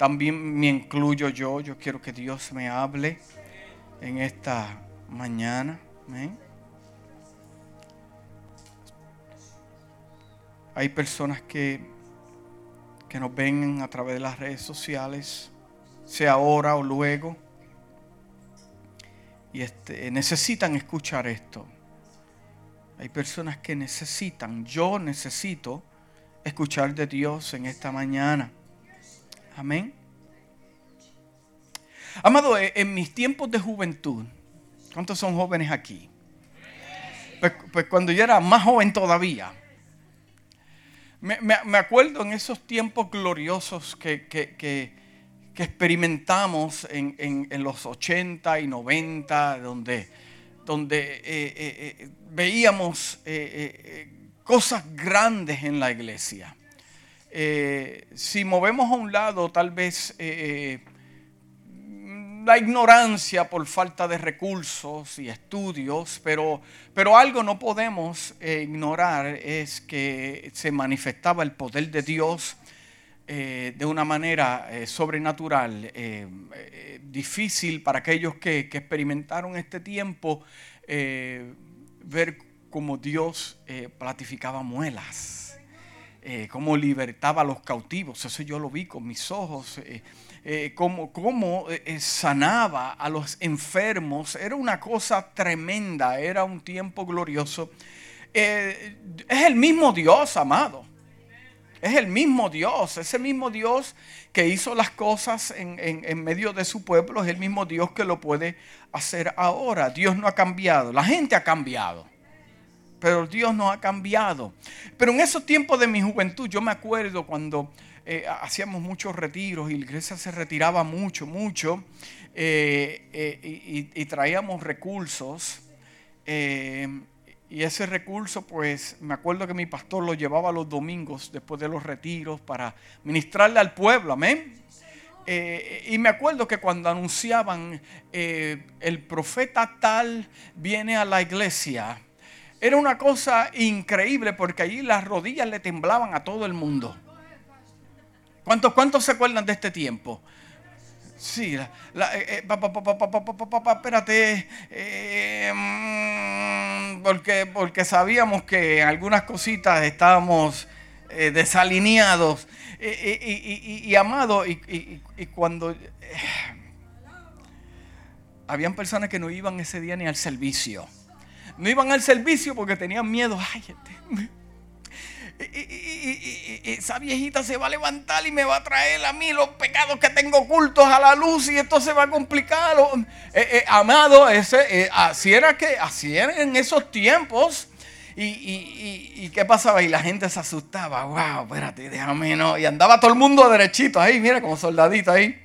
también me incluyo yo. Yo quiero que Dios me hable en esta mañana. Hay personas que, que nos ven a través de las redes sociales, sea ahora o luego, y este, necesitan escuchar esto. Hay personas que necesitan, yo necesito escuchar de Dios en esta mañana. Amén. Amado, eh, en mis tiempos de juventud, ¿cuántos son jóvenes aquí? Pues, pues cuando yo era más joven todavía, me, acuerdo en esos tiempos gloriosos que, experimentamos en, los 80 y 90, donde, donde eh, eh, veíamos cosas grandes en la iglesia. Eh, si movemos a un lado tal vez eh, la ignorancia por falta de recursos y estudios, pero, pero algo no podemos eh, ignorar es que se manifestaba el poder de Dios de una manera sobrenatural, difícil para aquellos que, que experimentaron este tiempo, ver cómo Dios platificaba muelas eh, cómo libertaba a los cautivos, eso yo lo vi con mis ojos, eh, eh, cómo, sanaba a los enfermos, era una cosa tremenda, era un tiempo glorioso. es el mismo Dios, amado. Es el mismo Dios, ese mismo Dios que hizo las cosas en, en, medio de su pueblo, es el mismo Dios que lo puede hacer ahora. Dios no ha cambiado, la gente ha cambiado pero Dios no ha cambiado. Pero en esos tiempos de mi juventud, yo me acuerdo cuando eh, hacíamos muchos retiros y la iglesia se retiraba mucho, mucho, eh, eh, y, traíamos recursos. y ese recurso, pues me acuerdo que mi pastor lo llevaba los domingos después de los retiros para ministrarle al pueblo, amén. y me acuerdo que cuando anunciaban el profeta tal viene a la iglesia, era una cosa increíble porque allí las rodillas le temblaban a todo el mundo. ¿Cuántos, cuántos se acuerdan de este tiempo? Sí, espérate, porque, porque sabíamos que en algunas cositas estábamos eh, desalineados y, y, amados, y, cuando eh, habían personas que no iban ese día ni al servicio no iban al servicio porque tenían miedo. Ay, este, esa viejita se va a levantar y me va a traer a mí los pecados que tengo ocultos a la luz y esto se va a complicar. Eh, eh, amado, ese, eh, así era que, así era en esos tiempos. Y, qué pasaba? Y la gente se asustaba. Wow, espérate, déjame no. Y andaba todo el mundo derechito ahí, mira, como soldadito ahí.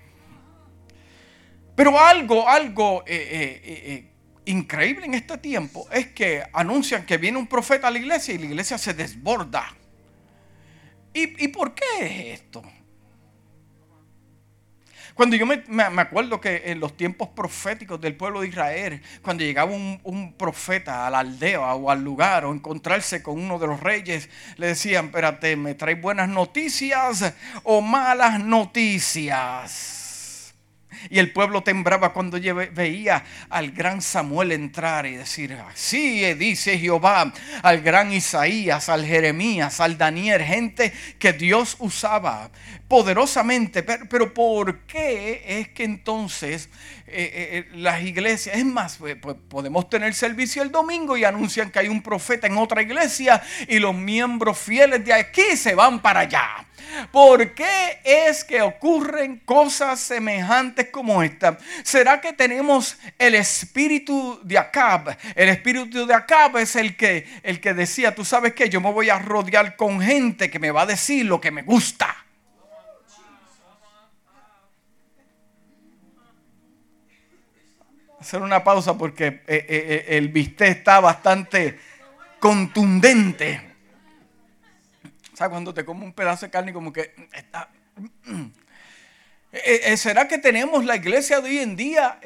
Pero algo, algo increíble en este tiempo es que anuncian que viene un profeta a la iglesia y la iglesia se desborda. ¿Y, por qué es esto? Cuando yo me, acuerdo que en los tiempos proféticos del pueblo de Israel, cuando llegaba un, un, profeta a la aldea o al lugar o encontrarse con uno de los reyes, le decían, espérate, ¿me traes buenas noticias o malas noticias? Y el pueblo temblaba cuando veía al gran Samuel entrar y decir, así dice Jehová, al gran Isaías, al Jeremías, al Daniel, gente que Dios usaba poderosamente. Pero, ¿por qué es que entonces eh, eh, eh, las iglesias, es más, podemos tener servicio el domingo y anuncian que hay un profeta en otra iglesia y los miembros fieles de aquí se van para allá? ¿Por qué es que ocurren cosas semejantes como esta? ¿Será que tenemos el espíritu de Acab? El espíritu de Acab es el que, el que decía, tú sabes que yo me voy a rodear con gente que me va a decir lo que me gusta. Hacer una pausa porque eh, eh, eh, el bistec está bastante contundente. ¿Sabes? Cuando te como un pedazo de carne como que está... ¿Será que tenemos la iglesia de hoy en día?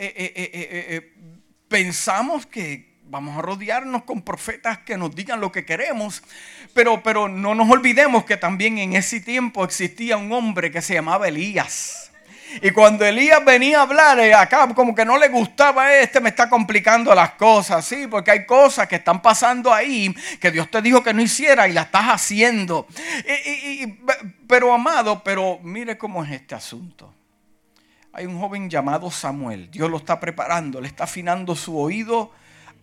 Pensamos que vamos a rodearnos con profetas que nos digan lo que queremos, pero, pero no nos olvidemos que también en ese tiempo existía un hombre que se llamaba Elías. Y cuando Elías venía a hablar, eh, acá como que no le gustaba este, me está complicando las cosas, sí, porque hay cosas que están pasando ahí que Dios te dijo que no hiciera y la estás haciendo. pero amado, pero mire cómo es este asunto. Hay un joven llamado Samuel, Dios lo está preparando, le está afinando su oído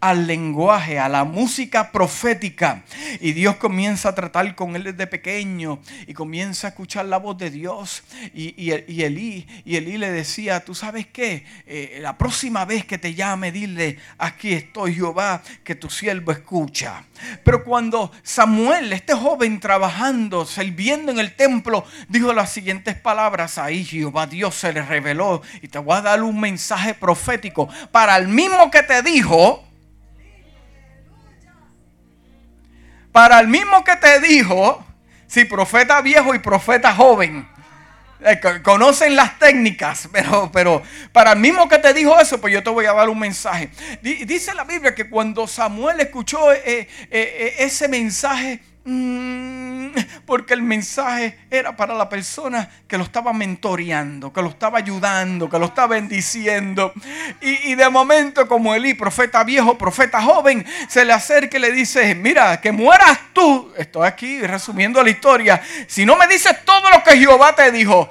al lenguaje, a la música profética. Y Dios comienza a tratar con él desde pequeño y comienza a escuchar la voz de Dios. Y, y, Elí, y Elí le decía, tú sabes qué, eh, la próxima vez que te llame, dile, aquí estoy Jehová, que tu siervo escucha. Pero cuando Samuel, este joven trabajando, sirviendo en el templo, dijo las siguientes palabras, ahí Jehová Dios se le reveló y te voy a dar un mensaje profético para el mismo que te dijo, Para el mismo que te dijo, si profeta viejo y profeta joven, eh, conocen las técnicas, pero, pero para el mismo que te dijo eso, pues yo te voy a dar un mensaje. Dice la Biblia que cuando Samuel escuchó eh, eh, ese mensaje, porque el mensaje era para la persona que lo estaba mentoreando, que lo estaba ayudando, que lo estaba bendiciendo. Y, de momento, como Elí, profeta viejo, profeta joven, se le acerca y le dice: Mira, que mueras tú. Estoy aquí resumiendo la historia. Si no me dices todo lo que Jehová te dijo,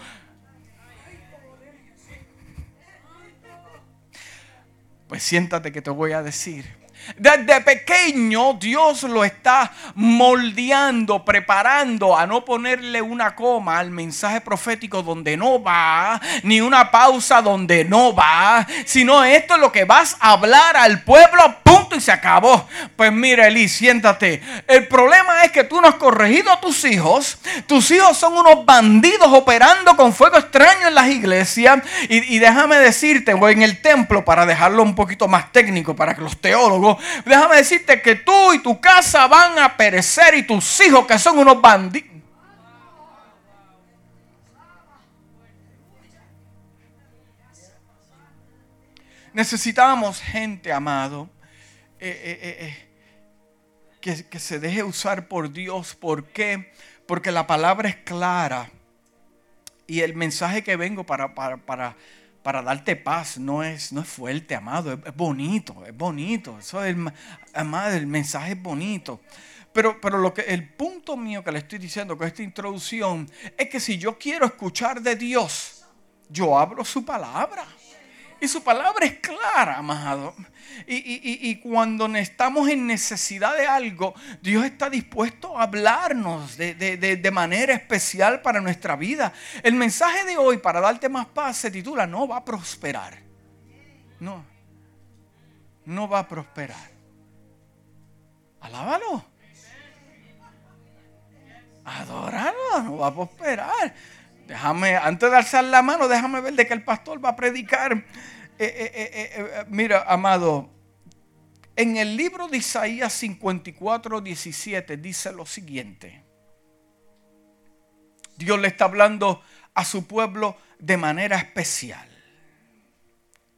pues siéntate que te voy a decir desde pequeño Dios lo está moldeando, preparando a no ponerle una coma al mensaje profético donde no va, ni una pausa donde no va, sino esto es lo que vas a hablar al pueblo, punto y se acabó. Pues mira, Eli, siéntate. El problema es que tú no has corregido a tus hijos. Tus hijos son unos bandidos operando con fuego extraño en las iglesias. Y, déjame decirte, voy en el templo para dejarlo un poquito más técnico para que los teólogos déjame decirte que tú y tu casa van a perecer y tus hijos que son unos bandidos. Necesitamos gente, amado, eh, eh, eh, que, que, se deje usar por Dios. ¿Por qué? Porque la palabra es clara. Y el mensaje que vengo para, para, para para darte paz no es, no es fuerte, amado, es, bonito, es bonito. Eso es, amado, el mensaje es bonito. Pero, pero lo que, el punto mío que le estoy diciendo con esta introducción es que si yo quiero escuchar de Dios, yo hablo su palabra. Y su palabra es clara, amado. Y, cuando estamos en necesidad de algo, Dios está dispuesto a hablarnos de, manera especial para nuestra vida. El mensaje de hoy, para darte más paz, se titula No va a prosperar. No, no va a prosperar. Alábalo. Adóralo, no va a prosperar. Déjame, antes de alzar la mano, déjame ver de que el pastor va a predicar eh, eh, eh, mira, amado, en el libro de Isaías 54, 17 dice lo siguiente. Dios le está hablando a su pueblo de manera especial.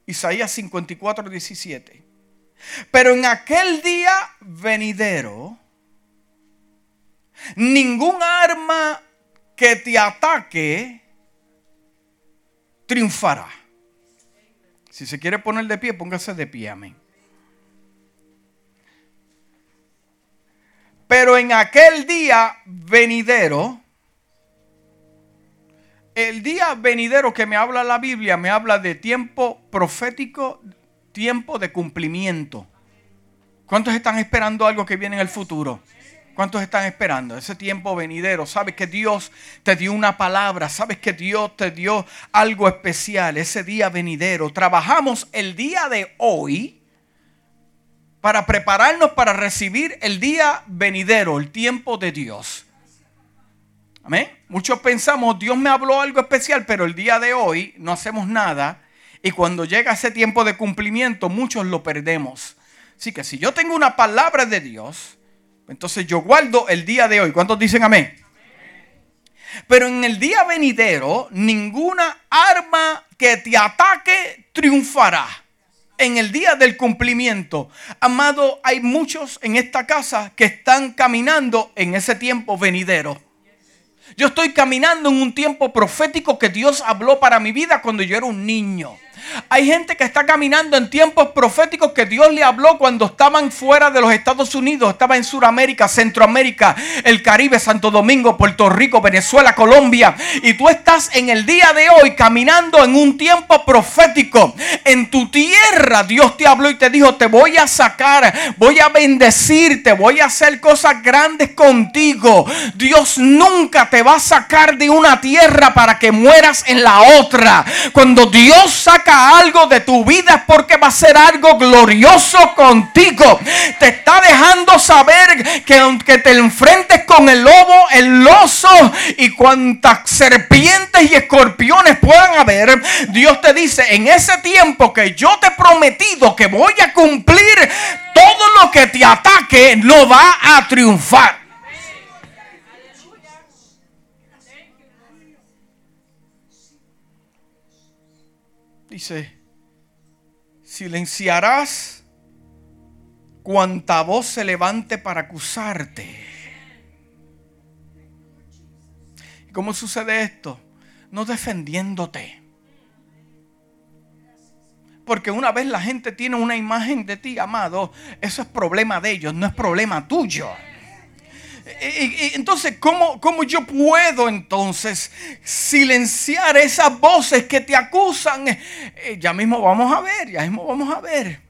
Isaías 54, 17. Pero en aquel día venidero, ningún arma que te ataque triunfará. Si se quiere poner de pie, póngase de pie, amén. Pero en aquel día venidero, el día venidero que me habla la Biblia me habla de tiempo profético, tiempo de cumplimiento. ¿Cuántos están esperando algo que viene en el futuro? ¿Cuántos están esperando ese tiempo venidero? Sabes que Dios te dio una palabra, sabes que Dios te dio algo especial, ese día venidero. Trabajamos el día de hoy para prepararnos para recibir el día venidero, el tiempo de Dios. Amén. Muchos pensamos, Dios me habló algo especial, pero el día de hoy no hacemos nada. Y cuando llega ese tiempo de cumplimiento, muchos lo perdemos. Así que si yo tengo una palabra de Dios, entonces yo guardo el día de hoy. ¿Cuántos dicen amén? Pero en el día venidero, ninguna arma que te ataque triunfará. En el día del cumplimiento, amado, hay muchos en esta casa que están caminando en ese tiempo venidero. Yo estoy caminando en un tiempo profético que Dios habló para mi vida cuando yo era un niño. Hay gente que está caminando en tiempos proféticos que Dios le habló cuando estaban fuera de los Estados Unidos, estaba en Sudamérica, Centroamérica, el Caribe, Santo Domingo, Puerto Rico, Venezuela, Colombia. Y tú estás en el día de hoy caminando en un tiempo profético. En tu tierra Dios te habló y te dijo, te voy a sacar, voy a bendecirte, voy a hacer cosas grandes contigo. Dios nunca te va a sacar de una tierra para que mueras en la otra. Cuando Dios saca algo de tu vida porque va a ser algo glorioso contigo. Te está dejando saber que aunque te enfrentes con el lobo, el oso y cuantas serpientes y escorpiones puedan haber, Dios te dice, en ese tiempo que yo te he prometido que voy a cumplir, todo lo que te ataque no va a triunfar. Dice, silenciarás cuanta voz se levante para acusarte. ¿Y cómo sucede esto? No defendiéndote. Porque una vez la gente tiene una imagen de ti, amado, eso es problema de ellos, no es problema tuyo. Entonces, ¿cómo, ¿cómo, yo puedo entonces silenciar esas voces que te acusan? Eh, ya mismo vamos a ver, ya mismo vamos a ver.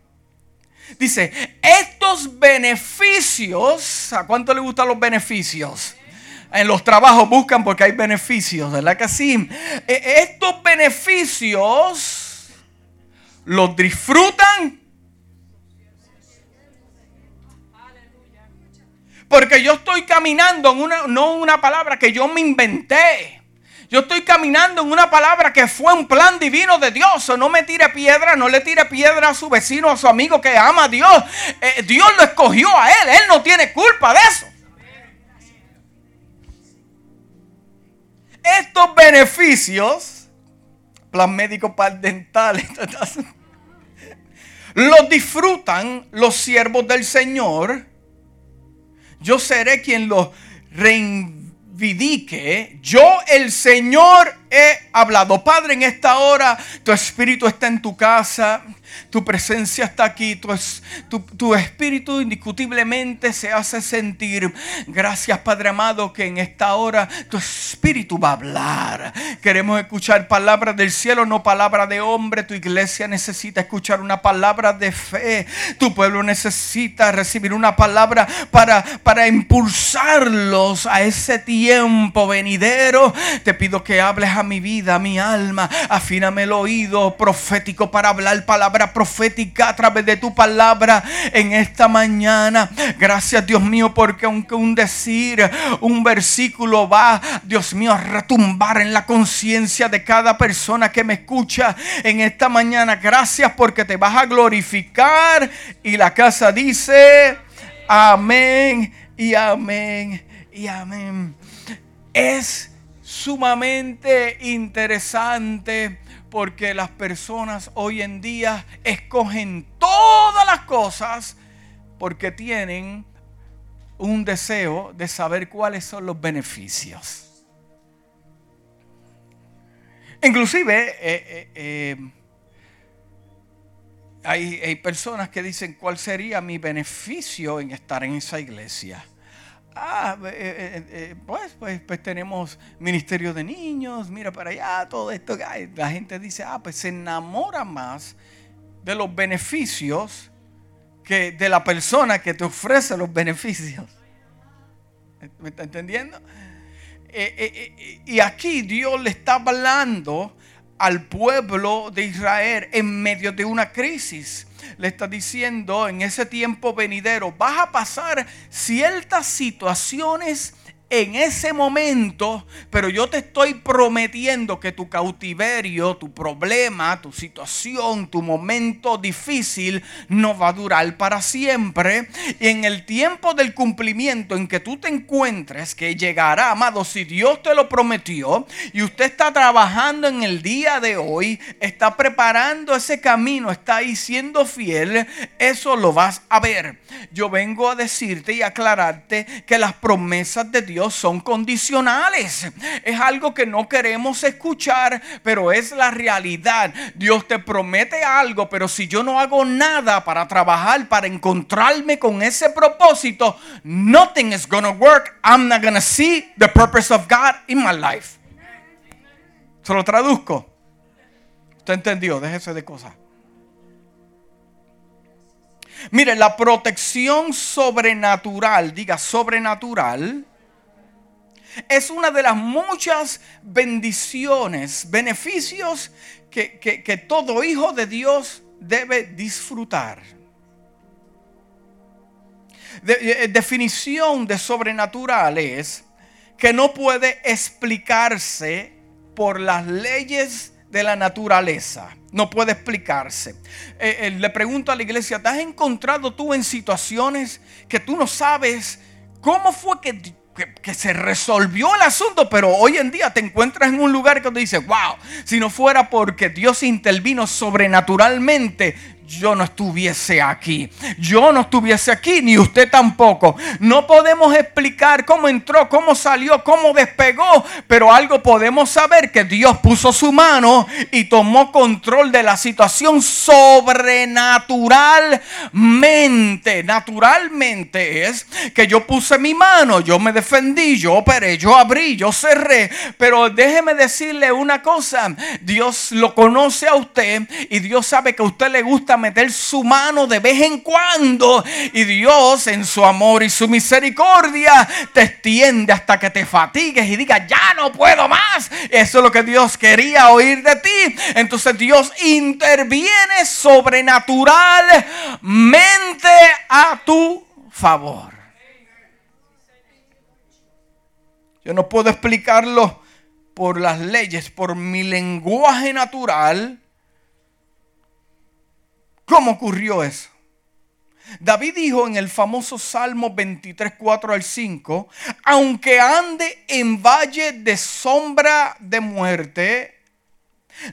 Dice, estos beneficios, ¿a cuánto le gustan los beneficios? En los trabajos buscan porque hay beneficios, ¿verdad que sí? E, estos beneficios los disfrutan Porque yo estoy caminando en una, no una palabra que yo me inventé. Yo estoy caminando en una palabra que fue un plan divino de Dios. No me tire piedra, no le tire piedra a su vecino, a su amigo que ama a Dios. Eh, Dios lo escogió a él. Él no tiene culpa de eso. Estos beneficios, plan médico, plan dental, los disfrutan los siervos del Señor yo seré quien lo reivindique. Yo, el Señor, he hablado. Padre, en esta hora tu espíritu está en tu casa. Tu presencia está aquí, tu, tu, espíritu indiscutiblemente se hace sentir. Gracias Padre amado que en esta hora tu espíritu va a hablar. Queremos escuchar palabras del cielo, no palabras de hombre. Tu iglesia necesita escuchar una palabra de fe. Tu pueblo necesita recibir una palabra para, para impulsarlos a ese tiempo venidero. Te pido que hables mi vida, mi alma. Afíname el oído profético para hablar palabras profética a través de tu palabra en esta mañana. Gracias Dios mío porque aunque un decir, un versículo va, Dios mío, a retumbar en la conciencia de cada persona que me escucha en esta mañana. Gracias porque te vas a glorificar y la casa dice, amén y amén y amén. Es sumamente interesante porque las personas hoy en día escogen todas las cosas porque tienen un deseo de saber cuáles son los beneficios. Inclusive eh, eh, eh, hay, hay personas que dicen cuál sería mi beneficio en estar en esa iglesia. Ah, eh, eh, eh, pues, pues, pues, tenemos ministerio de niños, mira para allá, todo esto. La gente dice, ah, pues se enamora más de los beneficios que de la persona que te ofrece los beneficios. ¿Me está entendiendo? y aquí Dios le está hablando al pueblo de Israel en medio de una crisis le está diciendo en ese tiempo venidero, vas a pasar ciertas situaciones en ese momento, pero yo te estoy prometiendo que tu cautiverio, tu problema, tu situación, tu momento difícil no va a durar para siempre. Y en el tiempo del cumplimiento en que tú te encuentres, que llegará, amado, si Dios te lo prometió y usted está trabajando en el día de hoy, está preparando ese camino, está ahí siendo fiel, eso lo vas a ver. Yo vengo a decirte y aclararte que las promesas de Dios Dios son condicionales. Es algo que no queremos escuchar, pero es la realidad. Dios te promete algo, pero si yo no hago nada para trabajar, para encontrarme con ese propósito, nothing is gonna work. I'm not gonna see the purpose of God in my life. Se lo traduzco. ¿Usted entendió? Déjese de cosas. Mire, la protección sobrenatural, diga sobrenatural, es una de las muchas bendiciones, beneficios que, todo hijo de Dios debe disfrutar. Eh, definición de sobrenatural es que no puede explicarse por las leyes de la naturaleza. No puede explicarse. Eh, eh, le pregunto a la iglesia, ¿te has encontrado tú en situaciones que tú no sabes cómo fue que, que, se resolvió el asunto? Pero hoy en día te encuentras en un lugar que te dices, wow, si no fuera porque Dios intervino sobrenaturalmente, yo no estuviese aquí. Yo no estuviese aquí, ni usted tampoco. No podemos explicar cómo entró, cómo salió, cómo despegó, pero algo podemos saber que Dios puso su mano y tomó control de la situación sobrenaturalmente. Naturalmente es que yo puse mi mano, yo me defendí, yo operé, yo abrí, yo cerré. Pero déjeme decirle una cosa, Dios lo conoce a usted y Dios sabe que a usted le gusta meter su mano de vez en cuando. Y Dios en su amor y su misericordia te extiende hasta que te fatigues y digas, ya no puedo más. Eso es lo que Dios quería oír de ti. Entonces Dios interviene sobrenaturalmente a tu favor. Yo no puedo explicarlo por las leyes, por mi lenguaje natural ¿Cómo ocurrió eso? David dijo en el famoso Salmo 23, 4 al 5, aunque ande en valle de sombra de muerte,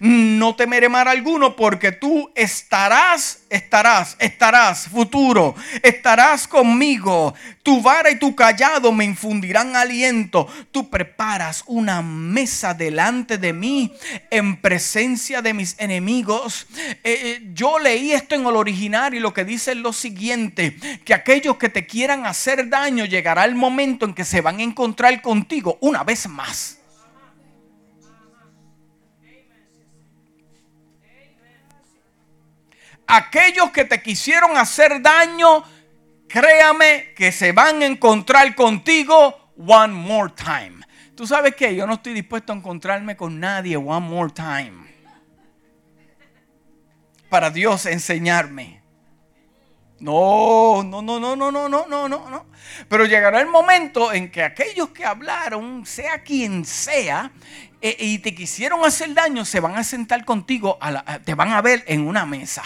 no temeré mal alguno porque tú estarás, estarás, estarás, futuro, estarás conmigo. Tu vara y tu callado me infundirán aliento. Tú preparas una mesa delante de mí en presencia de mis enemigos. Eh, eh, yo leí esto en el original y lo que dice es lo siguiente, que aquellos que te quieran hacer daño llegará el momento en que se van a encontrar contigo una vez más. Aquellos que te quisieron hacer daño, créame que se van a encontrar contigo one more time. Tú sabes que yo no estoy dispuesto a encontrarme con nadie one more time. Para Dios enseñarme. No, no, no, no, no, no, no, no, no. Pero llegará el momento en que aquellos que hablaron, sea quien sea, eh, y te quisieron hacer daño, se van a sentar contigo, te van a ver en una mesa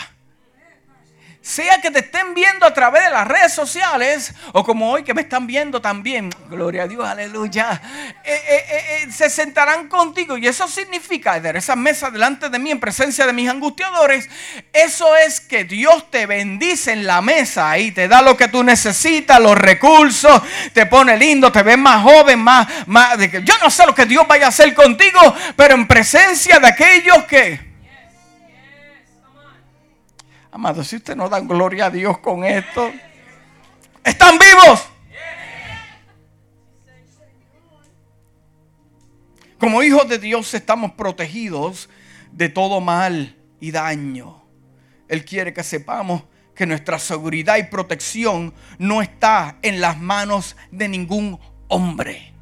sea que te estén viendo a través de las redes sociales o como hoy que me están viendo también, gloria a Dios, aleluya, eh, eh, eh, se sentarán contigo. Y eso significa, de esa mesa delante de mí en presencia de mis angustiadores, eso es que Dios te bendice en la mesa y te da lo que tú necesitas, los recursos, te pone lindo, te ves más joven, más, más, yo no sé lo que Dios vaya a hacer contigo, pero en presencia de aquellos que Amado, si usted no da gloria a Dios con esto, están vivos. Como hijos de Dios estamos protegidos de todo mal y daño. Él quiere que sepamos que nuestra seguridad y protección no está en las manos de ningún hombre.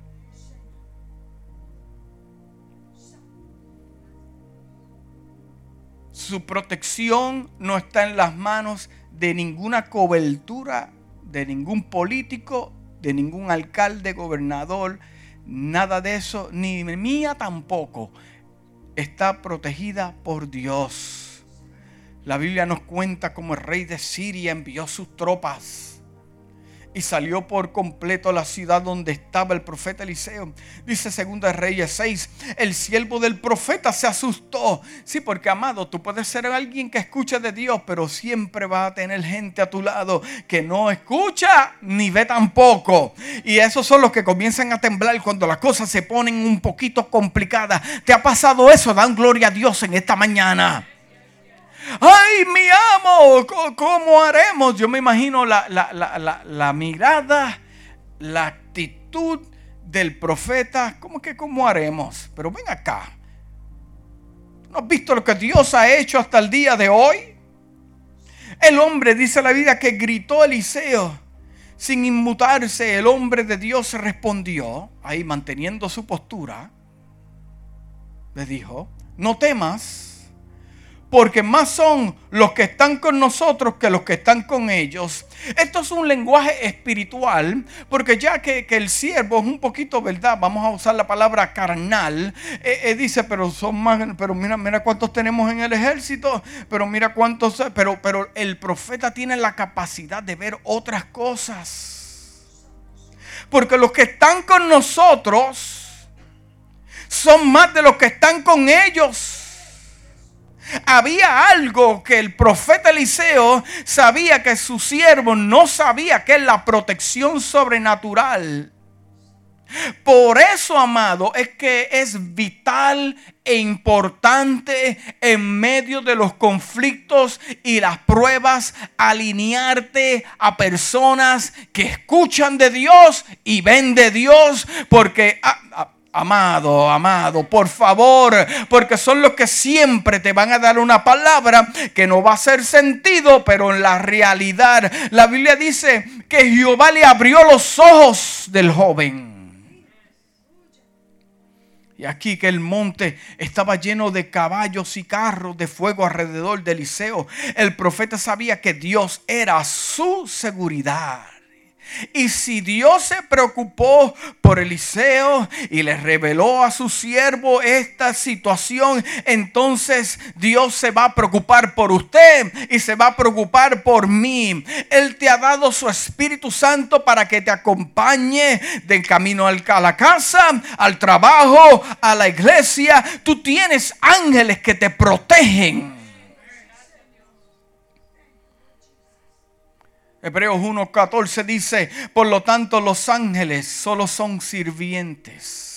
Su protección no está en las manos de ninguna cobertura, de ningún político, de ningún alcalde, gobernador, nada de eso, ni mía tampoco. Está protegida por Dios. La Biblia nos cuenta cómo el rey de Siria envió sus tropas y salió por completo a la ciudad donde estaba el profeta Eliseo. Dice Segunda Reyes 6, el siervo del profeta se asustó. Sí, porque amado, tú puedes ser alguien que escucha de Dios, pero siempre va a tener gente a tu lado que no escucha ni ve tampoco. Y esos son los que comienzan a temblar cuando las cosas se ponen un poquito complicadas. ¿Te ha pasado eso? Dan gloria a Dios en esta mañana. ¡Ay, mi amo! ¿Cómo haremos? Yo me imagino la, mirada, la actitud del profeta. ¿Cómo que cómo haremos? Pero ven acá. ¿No has visto lo que Dios ha hecho hasta el día de hoy? El hombre, dice la vida, que gritó Eliseo. Sin inmutarse, el hombre de Dios respondió, ahí manteniendo su postura, le dijo, no temas porque más son los que están con nosotros que los que están con ellos. Esto es un lenguaje espiritual, porque ya que, el siervo es un poquito, ¿verdad? Vamos a usar la palabra carnal. Eh, eh, dice, pero son más, pero mira, mira cuántos tenemos en el ejército, pero mira cuántos, pero, pero el profeta tiene la capacidad de ver otras cosas. Porque los que están con nosotros son más de los que están con ellos. Había algo que el profeta Eliseo sabía que su siervo no sabía, que es la protección sobrenatural. Por eso, amado, es que es vital e importante en medio de los conflictos y las pruebas alinearte a personas que escuchan de Dios y ven de Dios, porque... Ah, ah, Amado, amado, por favor, porque son los que siempre te van a dar una palabra que no va a hacer sentido, pero en la realidad la Biblia dice que Jehová le abrió los ojos del joven. Y aquí que el monte estaba lleno de caballos y carros de fuego alrededor de Eliseo. El profeta sabía que Dios era su seguridad. Y si Dios se preocupó por Eliseo y le reveló a su siervo esta situación, entonces Dios se va a preocupar por usted y se va a preocupar por mí. Él te ha dado su Espíritu Santo para que te acompañe del camino a la casa, al trabajo, a la iglesia. Tú tienes ángeles que te protegen. Hebreos 1.14 dice, por lo tanto los ángeles solo son sirvientes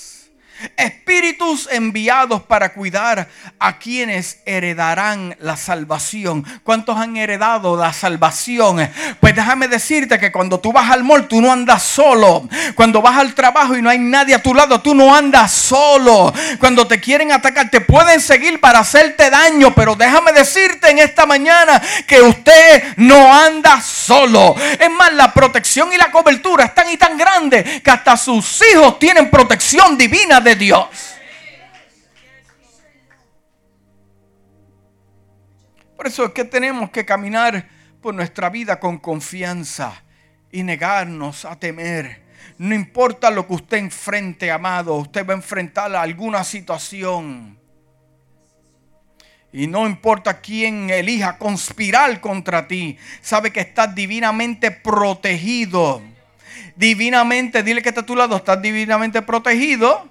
espíritus enviados para cuidar a quienes heredarán la salvación. ¿Cuántos han heredado la salvación? Pues déjame decirte que cuando tú vas al mall, tú no andas solo. Cuando vas al trabajo y no hay nadie a tu lado, tú no andas solo. Cuando te quieren atacar, te pueden seguir para hacerte daño, pero déjame decirte en esta mañana que usted no anda solo. Es más, la protección y la cobertura es tan y tan grande que hasta sus hijos tienen protección divina de Dios. Por eso es que tenemos que caminar por nuestra vida con confianza y negarnos a temer. No importa lo que usted enfrente, amado, usted va a enfrentar alguna situación. Y no importa quién elija conspirar contra ti, sabe que estás divinamente protegido. Divinamente, dile que está a tu lado, estás divinamente protegido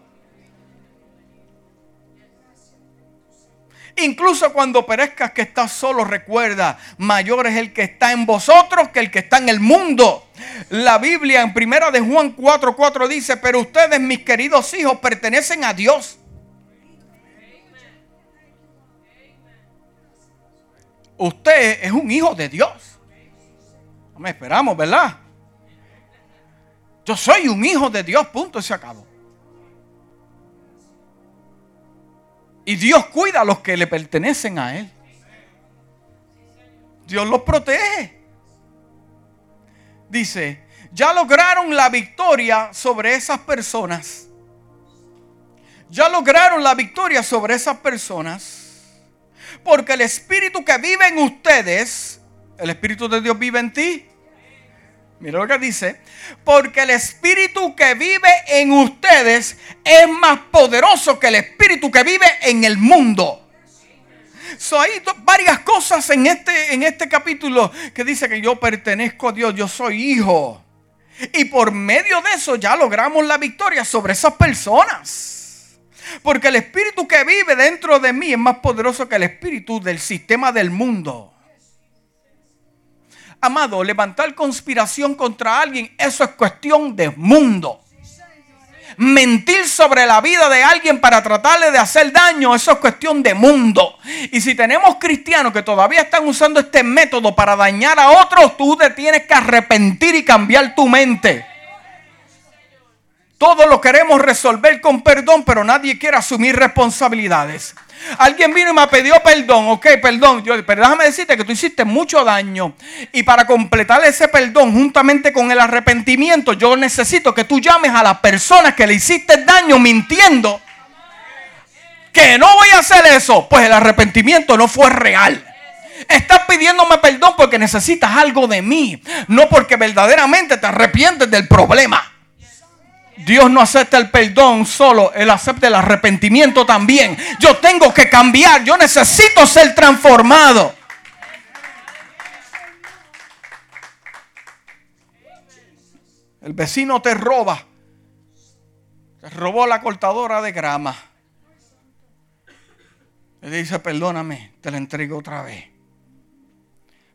Incluso cuando perezcas que estás solo, recuerda, mayor es el que está en vosotros que el que está en el mundo. La Biblia en primera de Juan 4:4 dice, pero ustedes, mis queridos hijos, pertenecen a Dios. Usted es un hijo de Dios. No me esperamos, ¿verdad? Yo soy un hijo de Dios, punto, se acabó. Y Dios cuida a los que le pertenecen a Él. Dios los protege. Dice, ya lograron la victoria sobre esas personas. Ya lograron la victoria sobre esas personas. Porque el Espíritu que vive en ustedes, el Espíritu de Dios vive en ti. Mira lo que dice. Porque el espíritu que vive en ustedes es más poderoso que el espíritu que vive en el mundo. So, hay varias cosas en este, en este capítulo que dice que yo pertenezco a Dios, yo soy hijo. Y por medio de eso ya logramos la victoria sobre esas personas. Porque el espíritu que vive dentro de mí es más poderoso que el espíritu del sistema del mundo. Amado, levantar conspiración contra alguien, eso es cuestión de mundo mentir sobre la vida de alguien para tratarle de hacer daño, eso es cuestión de mundo. Y si tenemos cristianos que todavía están usando este método para dañar a otros, tú te tienes que arrepentir y cambiar tu mente. Todo lo queremos resolver con perdón, pero nadie quiere asumir responsabilidades. Alguien vino y me pidió perdón, ok, perdón. Pero déjame decirte que tú hiciste mucho daño. Y para completar ese perdón, juntamente con el arrepentimiento, yo necesito que tú llames a la persona que le hiciste daño mintiendo. Que no voy a hacer eso. Pues el arrepentimiento no fue real. Estás pidiéndome perdón porque necesitas algo de mí. No porque verdaderamente te arrepientes del problema. Dios no acepta el perdón solo, Él acepta el arrepentimiento también. Yo tengo que cambiar, yo necesito ser transformado. El vecino te roba. Te robó la cortadora de grama. Le dice, perdóname, te la entrego otra vez.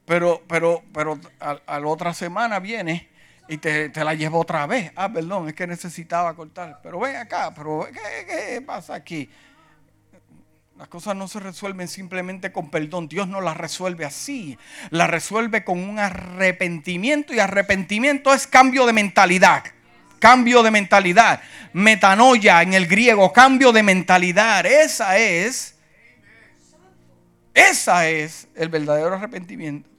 Pero, pero, pero a la otra semana viene y te, la llevo otra vez. Ah, perdón, es que necesitaba cortar. Pero ven acá, pero ¿qué, pasa aquí? Las cosas no se resuelven simplemente con perdón. Dios no las resuelve así. Las resuelve con un arrepentimiento y arrepentimiento es cambio de mentalidad. Cambio de mentalidad. Metanoia en el griego, cambio de mentalidad. Esa es. Esa es el verdadero arrepentimiento.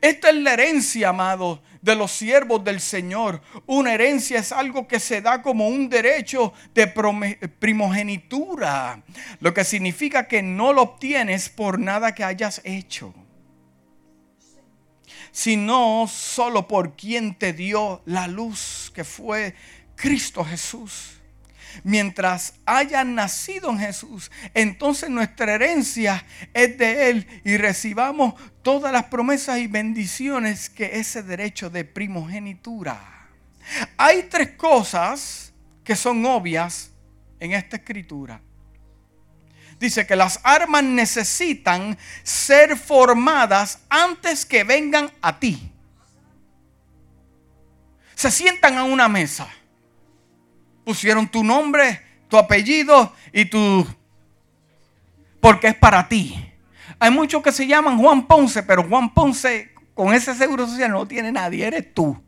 Esta es la herencia, amado, de los siervos del Señor. Una herencia es algo que se da como un derecho de primogenitura, lo que significa que no lo obtienes por nada que hayas hecho, sino solo por quien te dio la luz, que fue Cristo Jesús mientras hayan nacido en Jesús, entonces nuestra herencia es de Él y recibamos todas las promesas y bendiciones que ese derecho de primogenitura. Hay tres cosas que son obvias en esta escritura. Dice que las armas necesitan ser formadas antes que vengan a ti. Se sientan a una mesa pusieron tu nombre, tu apellido y tu... Porque es para ti. Hay muchos que se llaman Juan Ponce, pero Juan Ponce con ese seguro social no tiene nadie, eres tú.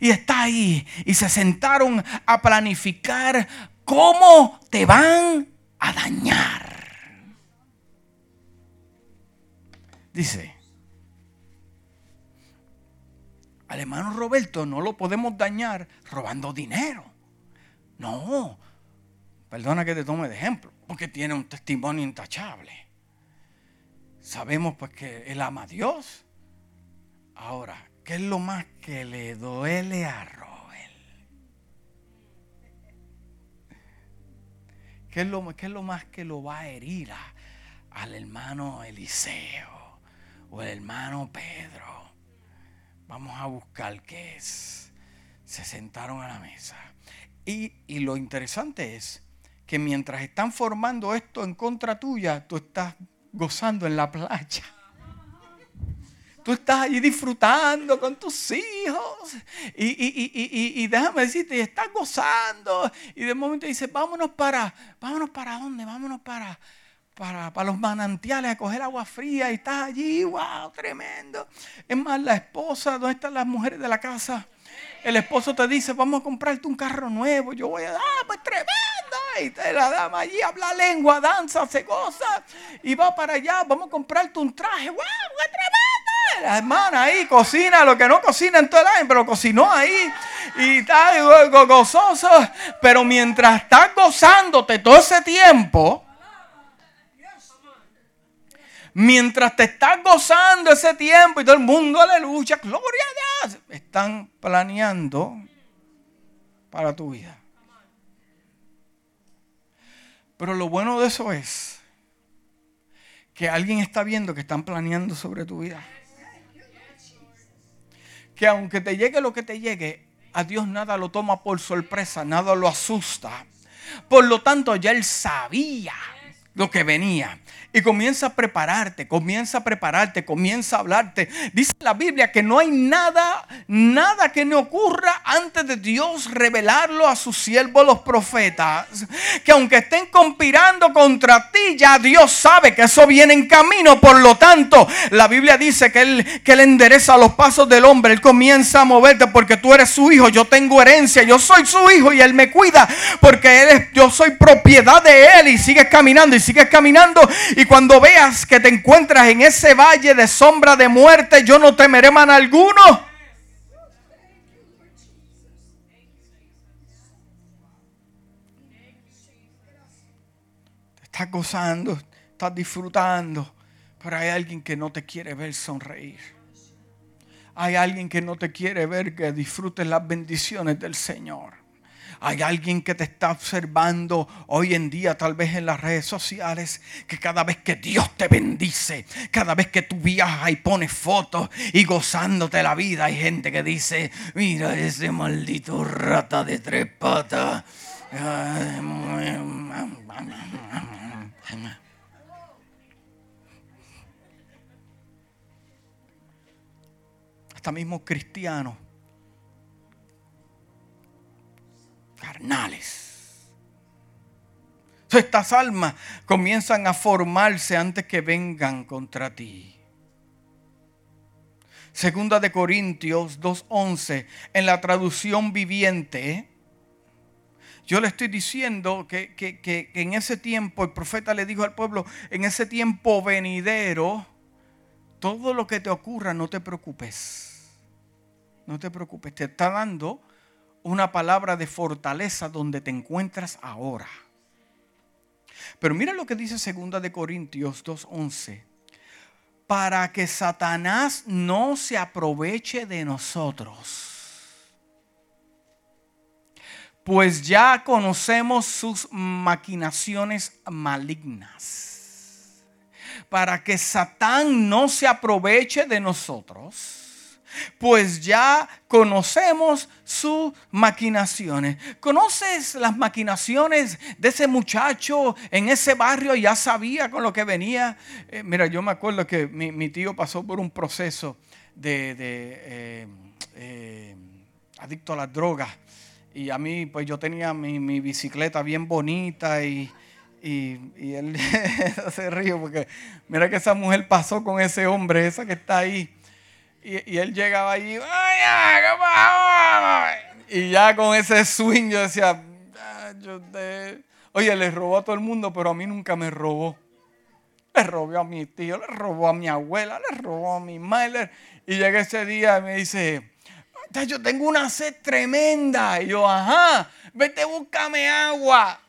Y está ahí y se sentaron a planificar cómo te van a dañar. Dice, al hermano Roberto no lo podemos dañar robando dinero. No, perdona que te tome de ejemplo, porque tiene un testimonio intachable. Sabemos pues que él ama a Dios. Ahora, ¿qué es lo más que le duele a Robert? ¿Qué es lo, qué es lo más que lo va a herir al hermano Eliseo o el hermano Pedro? Vamos a buscar qué es. Se sentaron a la mesa. Y, lo interesante es que mientras están formando esto en contra tuya, tú estás gozando en la playa. Tú estás allí disfrutando con tus hijos. Y, y, y, déjame decirte, estás gozando. Y de momento dices, vámonos para, vámonos para dónde, vámonos para, para, para, los manantiales a coger agua fría. Y estás allí, wow, tremendo. Es más, la esposa, ¿dónde están las mujeres de la casa? El esposo te dice, vamos a comprarte un carro nuevo. Yo voy a, ah, pues tremenda. Y la dama allí habla lengua, danza, se goza. Y va para allá, vamos a comprarte un traje. ¡Wow! ¡Qué tremenda! La hermana ahí cocina lo que no cocina en todo el año, pero cocinó ahí. Y está gozoso. Pero mientras estás gozándote todo ese tiempo, mientras te estás gozando ese tiempo y todo el mundo, aleluya, gloria a Dios, están planeando para tu vida. Pero lo bueno de eso es que alguien está viendo que están planeando sobre tu vida. que aunque te llegue lo que te llegue, a Dios nada lo toma por sorpresa, nada lo asusta. Por lo tanto, ya él sabía lo que venía. Y comienza a prepararte, comienza a prepararte, comienza a hablarte. Dice la Biblia que no hay nada, nada que no ocurra antes de Dios revelarlo a sus siervos los profetas. Que aunque estén conspirando contra ti, ya Dios sabe que eso viene en camino. Por lo tanto, la Biblia dice que Él, que él endereza los pasos del hombre. Él comienza a moverte porque tú eres su hijo. Yo tengo herencia. Yo soy su hijo y Él me cuida porque él es, yo soy propiedad de Él. Y sigues caminando y sigues caminando y cuando veas que te encuentras en ese valle de sombra de muerte, yo no temeré mal alguno. Te estás gozando, estás disfrutando, pero hay alguien que no te quiere ver sonreír. Hay alguien que no te quiere ver que disfrutes las bendiciones del Señor. Hay alguien que te está observando hoy en día, tal vez en las redes sociales, que cada vez que Dios te bendice, cada vez que tú viajas y pones fotos y gozándote la vida, hay gente que dice, mira ese maldito rata de tres patas. Hasta mismo cristianos carnales. Estas almas comienzan a formarse antes que vengan contra ti. Segunda de Corintios 2.11, en la traducción viviente, yo le estoy diciendo que, que, en ese tiempo, el profeta le dijo al pueblo, en ese tiempo venidero, todo lo que te ocurra, no te preocupes. No te preocupes, te está dando una palabra de fortaleza donde te encuentras ahora. Pero mira lo que dice segunda de Corintios 2:11. Para que Satanás no se aproveche de nosotros. Pues ya conocemos sus maquinaciones malignas. Para que Satán no se aproveche de nosotros pues ya conocemos sus maquinaciones. ¿Conoces las maquinaciones de ese muchacho en ese barrio? Ya sabía con lo que venía. Eh, mira, yo me acuerdo que mi, tío pasó por un proceso de, eh, eh, adicto a las drogas. Y a mí, pues yo tenía mi, bicicleta bien bonita y, él se ríe porque mira que esa mujer pasó con ese hombre, esa que está ahí. Y, él llegaba allí, y ya con ese swing yo decía, ah, oye, le robó a todo el mundo, pero a mí nunca me robó. Le robó a mi tío, le robó a mi abuela, le robó a mi madre. Y llega ese día y me dice, yo tengo una sed tremenda. Y yo, ajá, vete, búscame agua.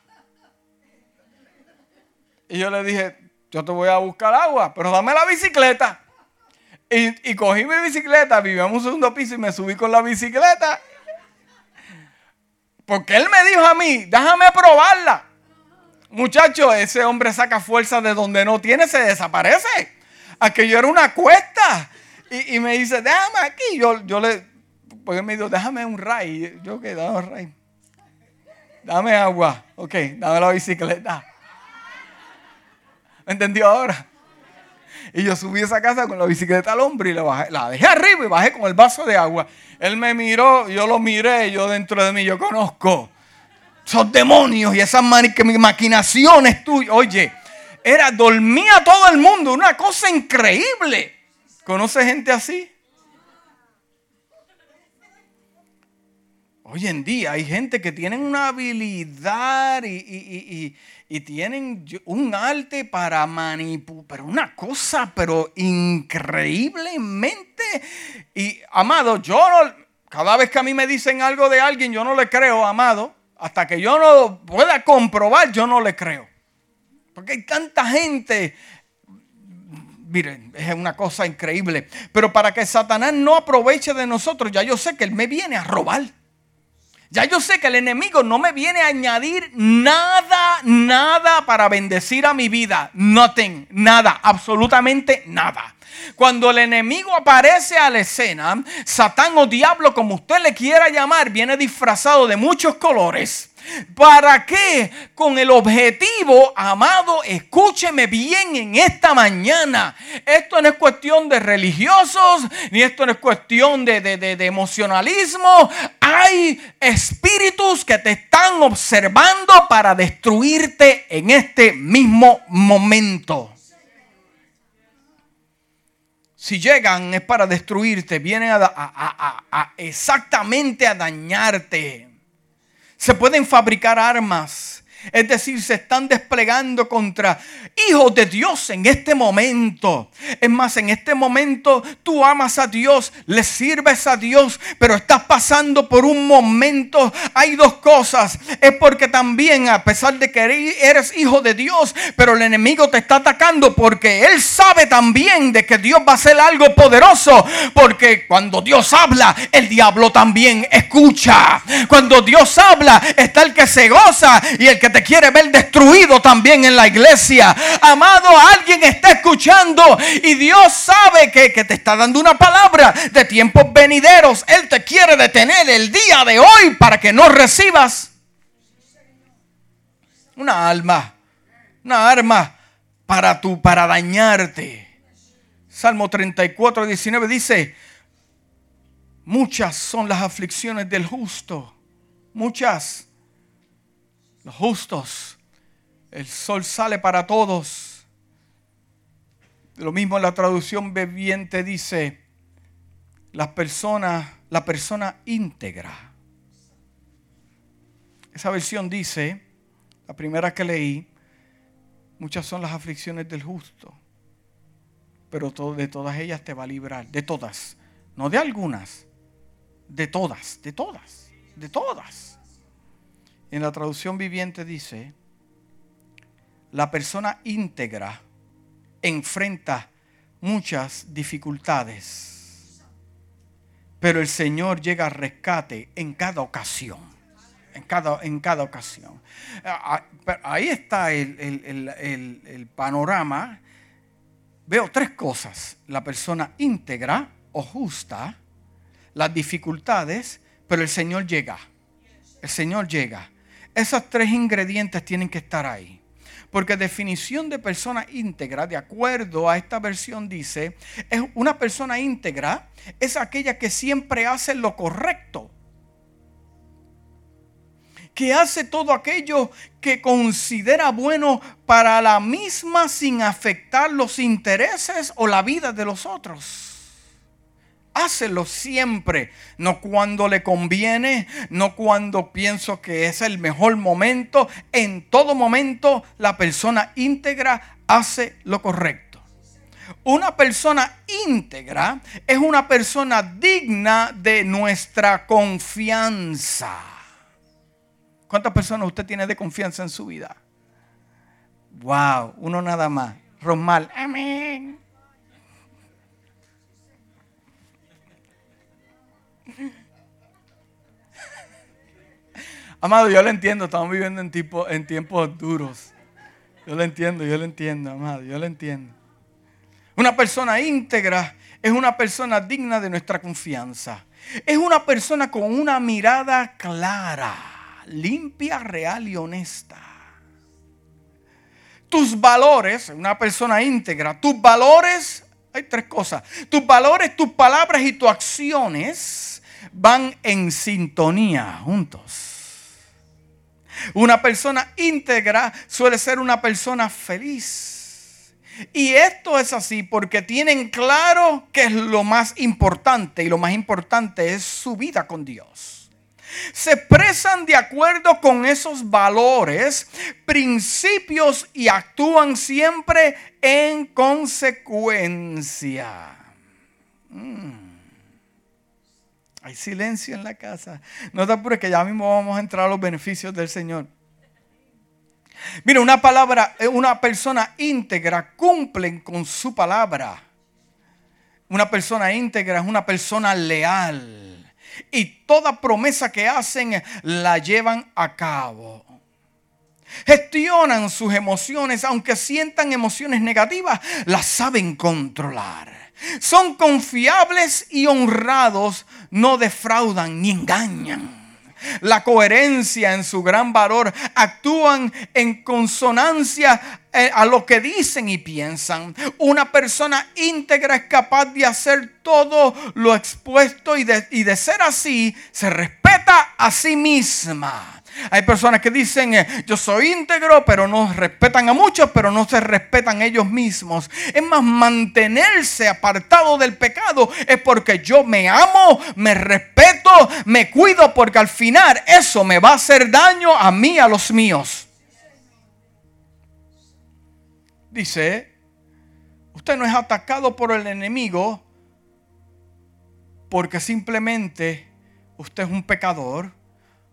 Y yo le dije, yo te voy a buscar agua, pero dame la bicicleta. Y, cogí mi bicicleta, vivíamos un segundo piso y me subí con la bicicleta. Porque él me dijo a mí, déjame probarla. Muchacho, ese hombre saca fuerza de donde no tiene, se desaparece. Aquello era una cuesta. Y, me dice, déjame aquí. Yo, yo le, porque me dijo, déjame un ray. Yo, ¿qué? Dame un ray. Dame agua. Ok, dame la bicicleta. ¿Me entendió ahora? Y yo subí a esa casa con la bicicleta al hombre y la, bajé, la dejé arriba y bajé con el vaso de agua. Él me miró, yo lo miré, yo dentro de mí, yo conozco esos demonios y esas maquinaciones tuyas. Oye, era, dormía todo el mundo, una cosa increíble. ¿Conoce gente así? Hoy en día hay gente que tiene una habilidad y, tienen un arte para manipular, pero una cosa, pero increíblemente. Y amado, yo no, cada vez que a mí me dicen algo de alguien, yo no le creo, amado. Hasta que yo no pueda comprobar, yo no le creo. Porque hay tanta gente miren, es una cosa increíble. Pero para que Satanás no aproveche de nosotros, ya yo sé que él me viene a robar. Ya yo sé que el enemigo no me viene a añadir nada, nada para bendecir a mi vida. Nothing, nada, absolutamente nada. Cuando el enemigo aparece a la escena, Satán o diablo, como usted le quiera llamar, viene disfrazado de muchos colores. ¿Para qué? Con el objetivo, amado, escúcheme bien en esta mañana. Esto no es cuestión de religiosos, ni esto no es cuestión de, de emocionalismo. Hay espíritus que te están observando para destruirte en este mismo momento. Si llegan es para destruirte, vienen a, exactamente a dañarte. Se pueden fabricar armas es decir, se están desplegando contra hijos de Dios en este momento. Es más, en este momento tú amas a Dios, le sirves a Dios, pero estás pasando por un momento. Hay dos cosas. Es porque también, a pesar de que eres hijo de Dios, pero el enemigo te está atacando porque él sabe también de que Dios va a hacer algo poderoso. Porque cuando Dios habla, el diablo también escucha. Cuando Dios habla, está el que se goza y el que te quiere ver destruido también en la iglesia. Amado, alguien está escuchando y Dios sabe que, que te está dando una palabra de tiempos venideros. Él te quiere detener el día de hoy para que no recibas una alma, una arma para tu, para dañarte. Salmo 34, 19 dice, muchas son las aflicciones del justo, muchas los justos. El sol sale para todos. Lo mismo en la traducción bebiente dice, las personas, la persona íntegra. Esa versión dice, la primera que leí, muchas son las aflicciones del justo, pero de todas ellas te va a librar, de todas, no de algunas, de todas, de todas, de todas. En la traducción viviente dice, la persona íntegra enfrenta muchas dificultades, pero el Señor llega a rescate en cada ocasión. En cada, en cada ocasión. Ah, ah, ahí está el, el panorama. Veo tres cosas. La persona íntegra o justa, las dificultades, pero el Señor llega. El Señor llega. Esos tres ingredientes tienen que estar ahí. Porque definición de persona íntegra, de acuerdo a esta versión, dice, es una persona íntegra, es aquella que siempre hace lo correcto. Que hace todo aquello que considera bueno para la misma sin afectar los intereses o la vida de los otros. Hácelo siempre, no cuando le conviene, no cuando pienso que es el mejor momento. En todo momento la persona íntegra hace lo correcto. Una persona íntegra es una persona digna de nuestra confianza. ¿Cuántas personas usted tiene de confianza en su vida? Wow, uno nada más. Rosmal, amén. Amado, yo lo entiendo, estamos viviendo en, tiempos duros. Yo lo entiendo, yo lo entiendo, amado, yo lo entiendo. Una persona íntegra es una persona digna de nuestra confianza. Es una persona con una mirada clara, limpia, real y honesta. Tus valores, una persona íntegra, tus valores, hay tres cosas. Tus valores, tus palabras y tus acciones van en sintonía juntos. Una persona íntegra suele ser una persona feliz. Y esto es así porque tienen claro que es lo más importante y lo más importante es su vida con Dios. Se expresan de acuerdo con esos valores, principios y actúan siempre en consecuencia. Mm. Hay silencio en la casa. No te apures que ya mismo vamos a entrar a los beneficios del Señor. Mira, una palabra, eh, una persona íntegra cumplen con su palabra. Una persona íntegra es una persona leal. Y toda promesa que hacen la llevan a cabo. Gestionan sus emociones, aunque sientan emociones negativas, las saben controlar. Son confiables y honrados, no defraudan ni engañan la coherencia en su gran valor, actúan en consonancia eh, a lo que dicen y piensan. Una persona íntegra es capaz de hacer todo lo expuesto y de, y de ser así, se respeta a sí misma. Hay personas que dicen, eh, yo soy íntegro, pero no respetan a muchos, pero no se respetan ellos mismos. Es más, mantenerse apartado del pecado es porque yo me amo, me respeto, me cuido, porque al final eso me va a hacer daño a mí, a los míos. Dice, usted no es atacado por el enemigo porque simplemente usted es un pecador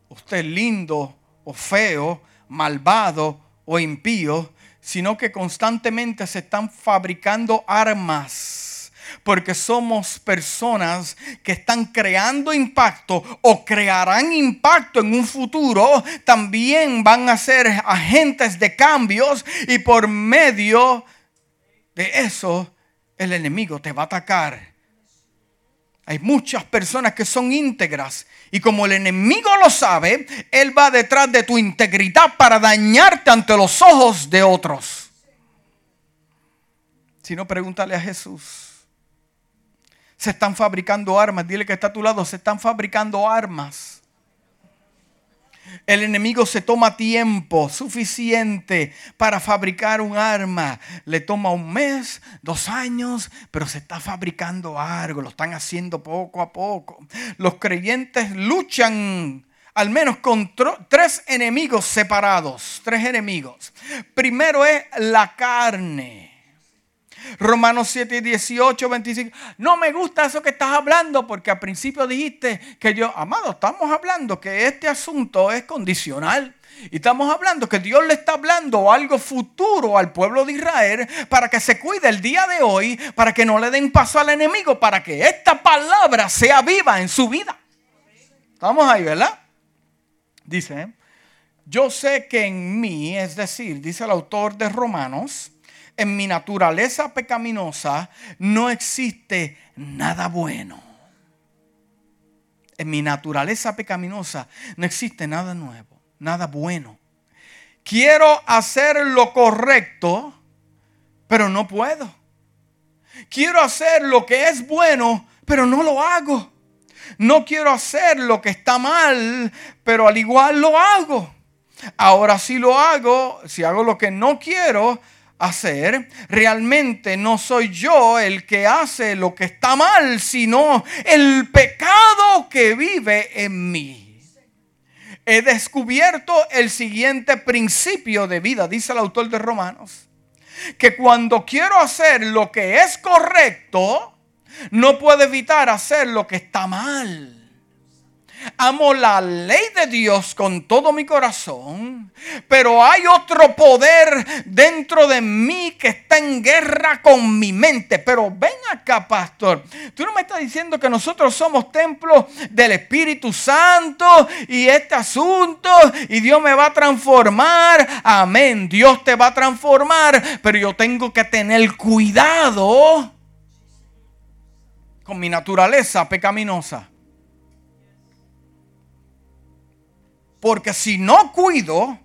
usted lindo o feo, malvado o impío, sino que constantemente se están fabricando armas. Porque somos personas que están creando impacto o crearán impacto en un futuro. También van a ser agentes de cambios y por medio de eso el enemigo te va a atacar hay muchas personas que son íntegras y como el enemigo lo sabe, él va detrás de tu integridad para dañarte ante los ojos de otros. Si no, pregúntale a Jesús. Se están fabricando armas. Dile que está a tu lado. Se están fabricando armas el enemigo se toma tiempo suficiente para fabricar un arma. Le toma un mes, dos años, pero se está fabricando algo. Lo están haciendo poco a poco. Los creyentes luchan al menos con tres enemigos separados. Tres enemigos. Primero es la carne. Romanos 7, 18, 25. No me gusta eso que estás hablando porque al principio dijiste que yo, amado, estamos hablando que este asunto es condicional. Y estamos hablando que Dios le está hablando algo futuro al pueblo de Israel para que se cuide el día de hoy, para que no le den paso al enemigo, para que esta palabra sea viva en su vida. Estamos ahí, ¿verdad? Dice, yo sé que en mí, es decir, dice el autor de Romanos, en mi naturaleza pecaminosa no existe nada bueno. En mi naturaleza pecaminosa no existe nada nuevo, nada bueno. Quiero hacer lo correcto, pero no puedo. Quiero hacer lo que es bueno, pero no lo hago. No quiero hacer lo que está mal, pero al igual lo hago. Ahora si lo hago, si hago lo que no quiero, hacer, realmente no soy yo el que hace lo que está mal, sino el pecado que vive en mí. He descubierto el siguiente principio de vida, dice el autor de Romanos, que cuando quiero hacer lo que es correcto, no puedo evitar hacer lo que está mal. Amo la ley de Dios con todo mi corazón, pero hay otro poder dentro de mí que está en guerra con mi mente. Pero ven acá, pastor. Tú no me estás diciendo que nosotros somos templo del Espíritu Santo y este asunto y Dios me va a transformar. Amén. Dios te va a transformar, pero yo tengo que tener cuidado con mi naturaleza pecaminosa. Porque si no cuido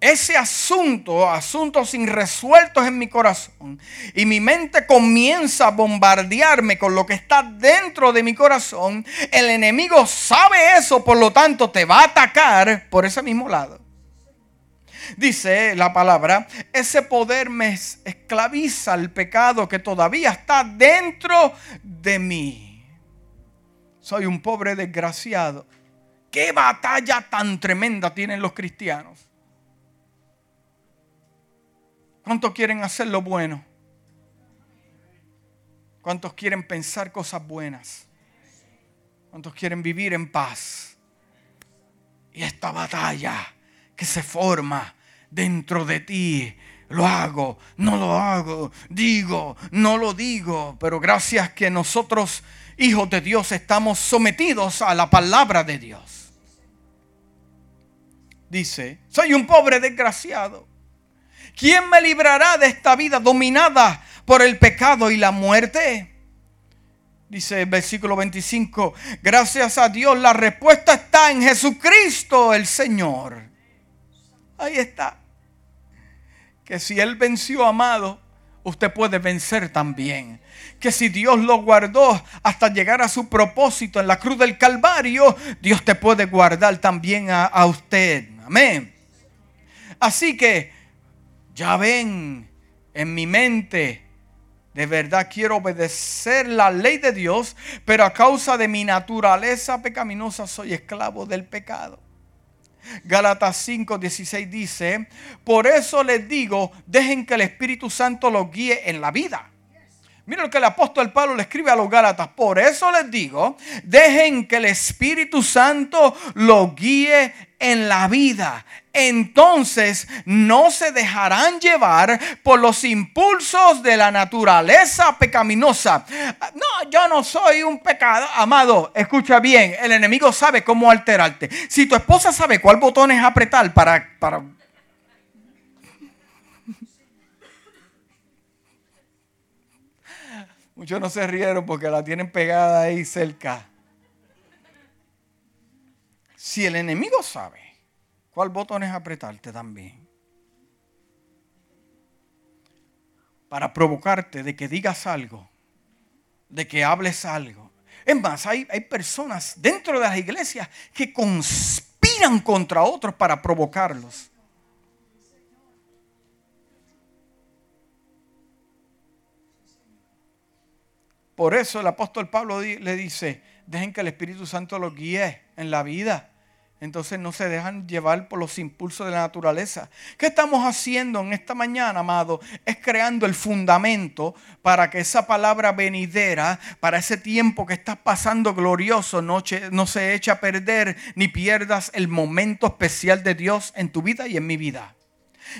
ese asunto, asuntos resueltos en mi corazón, y mi mente comienza a bombardearme con lo que está dentro de mi corazón, el enemigo sabe eso, por lo tanto te va a atacar por ese mismo lado. Dice la palabra, ese poder me esclaviza al pecado que todavía está dentro de mí. Soy un pobre desgraciado ¿Qué batalla tan tremenda tienen los cristianos? ¿Cuántos quieren hacer lo bueno? ¿Cuántos quieren pensar cosas buenas? ¿Cuántos quieren vivir en paz? Y esta batalla que se forma dentro de ti, lo hago, no lo hago, digo, no lo digo, pero gracias que nosotros, hijos de Dios, estamos sometidos a la palabra de Dios. Dice, soy un pobre desgraciado. ¿Quién me librará de esta vida dominada por el pecado y la muerte? Dice el versículo 25, gracias a Dios la respuesta está en Jesucristo el Señor. Ahí está. Que si Él venció, amado, usted puede vencer también. Que si Dios lo guardó hasta llegar a su propósito en la cruz del Calvario, Dios te puede guardar también a, a usted. Amén. Así que ya ven en mi mente. De verdad quiero obedecer la ley de Dios, pero a causa de mi naturaleza pecaminosa soy esclavo del pecado. Gálatas 5:16 dice, por eso les digo, dejen que el Espíritu Santo los guíe en la vida. Mira lo que el apóstol Pablo le escribe a los Gálatas. Por eso les digo, dejen que el Espíritu Santo los guíe en la vida. Entonces no se dejarán llevar por los impulsos de la naturaleza pecaminosa. No, yo no soy un pecado. Amado, escucha bien, el enemigo sabe cómo alterarte. Si tu esposa sabe cuál botón es apretar para... para Muchos no se rieron porque la tienen pegada ahí cerca. Si el enemigo sabe cuál botón es apretarte también, para provocarte de que digas algo, de que hables algo. Es más, hay, hay personas dentro de las iglesias que conspiran contra otros para provocarlos. Por eso el apóstol Pablo le dice, dejen que el Espíritu Santo los guíe en la vida. Entonces no se dejan llevar por los impulsos de la naturaleza. ¿Qué estamos haciendo en esta mañana, amado? Es creando el fundamento para que esa palabra venidera, para ese tiempo que estás pasando glorioso, no, no se eche a perder ni pierdas el momento especial de Dios en tu vida y en mi vida.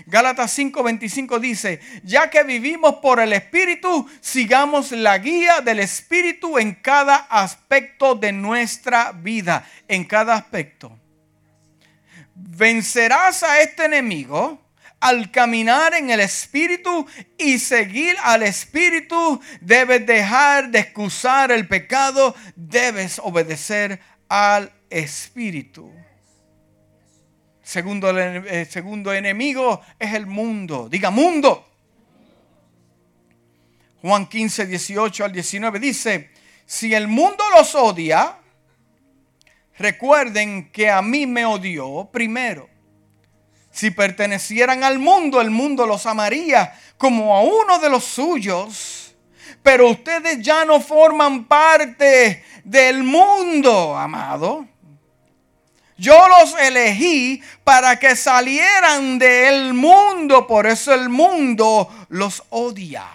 Gálatas 5:25 dice, ya que vivimos por el Espíritu, sigamos la guía del Espíritu en cada aspecto de nuestra vida, en cada aspecto. Vencerás a este enemigo al caminar en el Espíritu y seguir al Espíritu. Debes dejar de excusar el pecado, debes obedecer al Espíritu. Segundo, eh, segundo enemigo es el mundo. Diga mundo. Juan 15, 18 al 19 dice, si el mundo los odia, recuerden que a mí me odió primero. Si pertenecieran al mundo, el mundo los amaría como a uno de los suyos. Pero ustedes ya no forman parte del mundo, amado yo los elegí para que salieran del mundo, por eso el mundo los odia.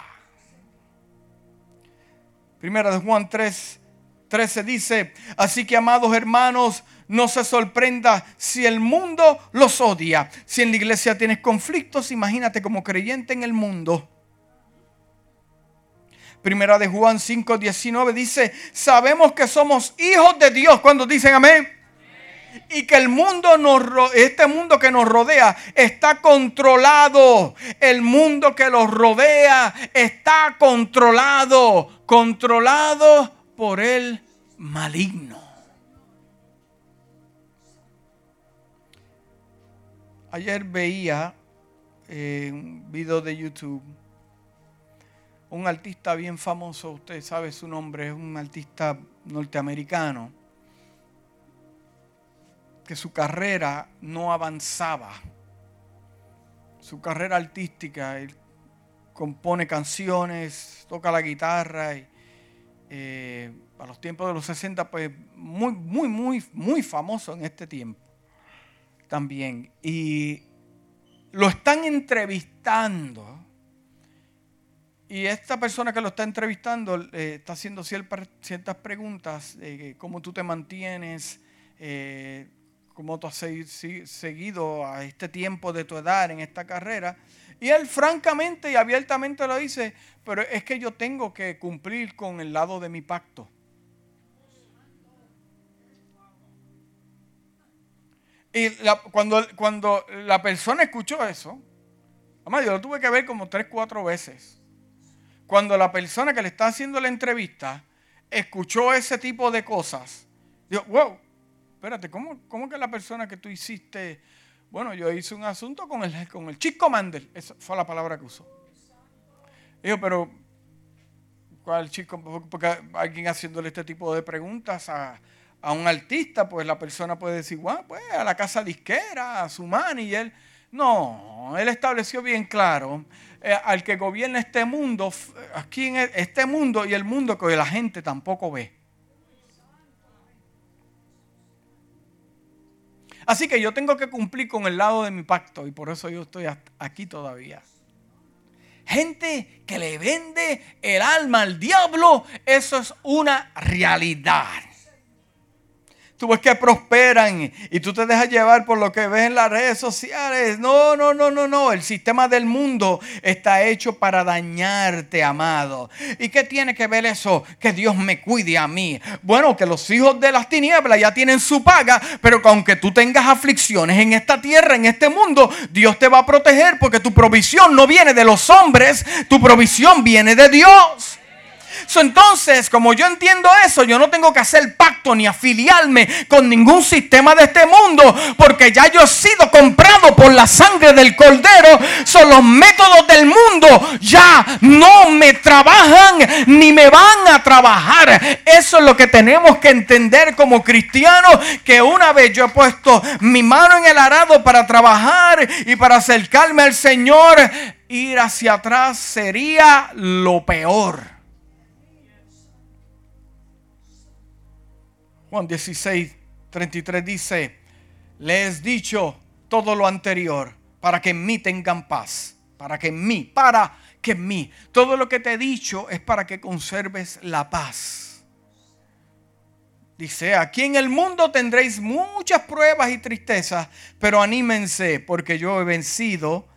Primera de Juan 3, 13 dice, así que amados hermanos, no se sorprenda si el mundo los odia. Si en la iglesia tienes conflictos, imagínate como creyente en el mundo. Primera de Juan 5, 19 dice, sabemos que somos hijos de Dios. Cuando dicen amén y que el mundo nos, este mundo que nos rodea está controlado. El mundo que los rodea está controlado, controlado por el maligno. Ayer veía un video de YouTube un artista bien famoso, usted sabe su nombre, es un artista norteamericano que su carrera no avanzaba. Su carrera artística, él compone canciones, toca la guitarra y eh, a los tiempos de los 60, pues muy, muy, muy, muy famoso en este tiempo también. Y lo están entrevistando. Y esta persona que lo está entrevistando eh, está haciendo ciertas preguntas cómo tú te mantienes, eh, como tú has seguido a este tiempo de tu edad en esta carrera. Y él francamente y abiertamente lo dice, pero es que yo tengo que cumplir con el lado de mi pacto. Y cuando, cuando la persona escuchó eso, además yo lo tuve que ver como tres, cuatro veces. Cuando la persona que le está haciendo la entrevista escuchó ese tipo de cosas, dijo, wow, espérate, ¿cómo, cómo que la persona que tú hiciste, bueno, yo hice un asunto con el, con el chico Mandel, esa fue la palabra que usó. Dijo, pero, ¿cuál chico? Porque alguien haciéndole este tipo de preguntas a, a un artista, pues la persona puede decir, bueno, pues a la casa disquera, a su manager. No, él estableció bien claro eh, al que gobierna este mundo, aquí en e, este mundo y el mundo que la gente tampoco ve. Así que yo tengo que cumplir con el lado de mi pacto y por eso yo estoy aquí todavía. Gente que le vende el alma al diablo, eso es una realidad tú ves que prosperan y tú te dejas llevar por lo que ves en las redes sociales. No, no, no, no, no. El sistema del mundo está hecho para dañarte, amado. ¿Y qué tiene que ver eso? Que Dios me cuide a mí. Bueno, que los hijos de las tinieblas ya tienen su paga, pero que aunque tú tengas aflicciones en esta tierra, en este mundo, Dios te va a proteger porque tu provisión no viene de los hombres, tu provisión viene de Dios entonces, como yo entiendo eso, yo no tengo que hacer pacto ni afiliarme con ningún sistema de este mundo, porque ya yo he sido comprado por la sangre del cordero. Son los métodos del mundo, ya no me trabajan ni me van a trabajar. Eso es lo que tenemos que entender como cristianos, que una vez yo he puesto mi mano en el arado para trabajar y para acercarme al Señor, ir hacia atrás sería lo peor. Juan 16, 33 dice, les he dicho todo lo anterior para que en mí tengan paz, para que en mí, para que en mí. Todo lo que te he dicho es para que conserves la paz. Dice, aquí en el mundo tendréis muchas pruebas y tristezas, pero anímense porque yo he vencido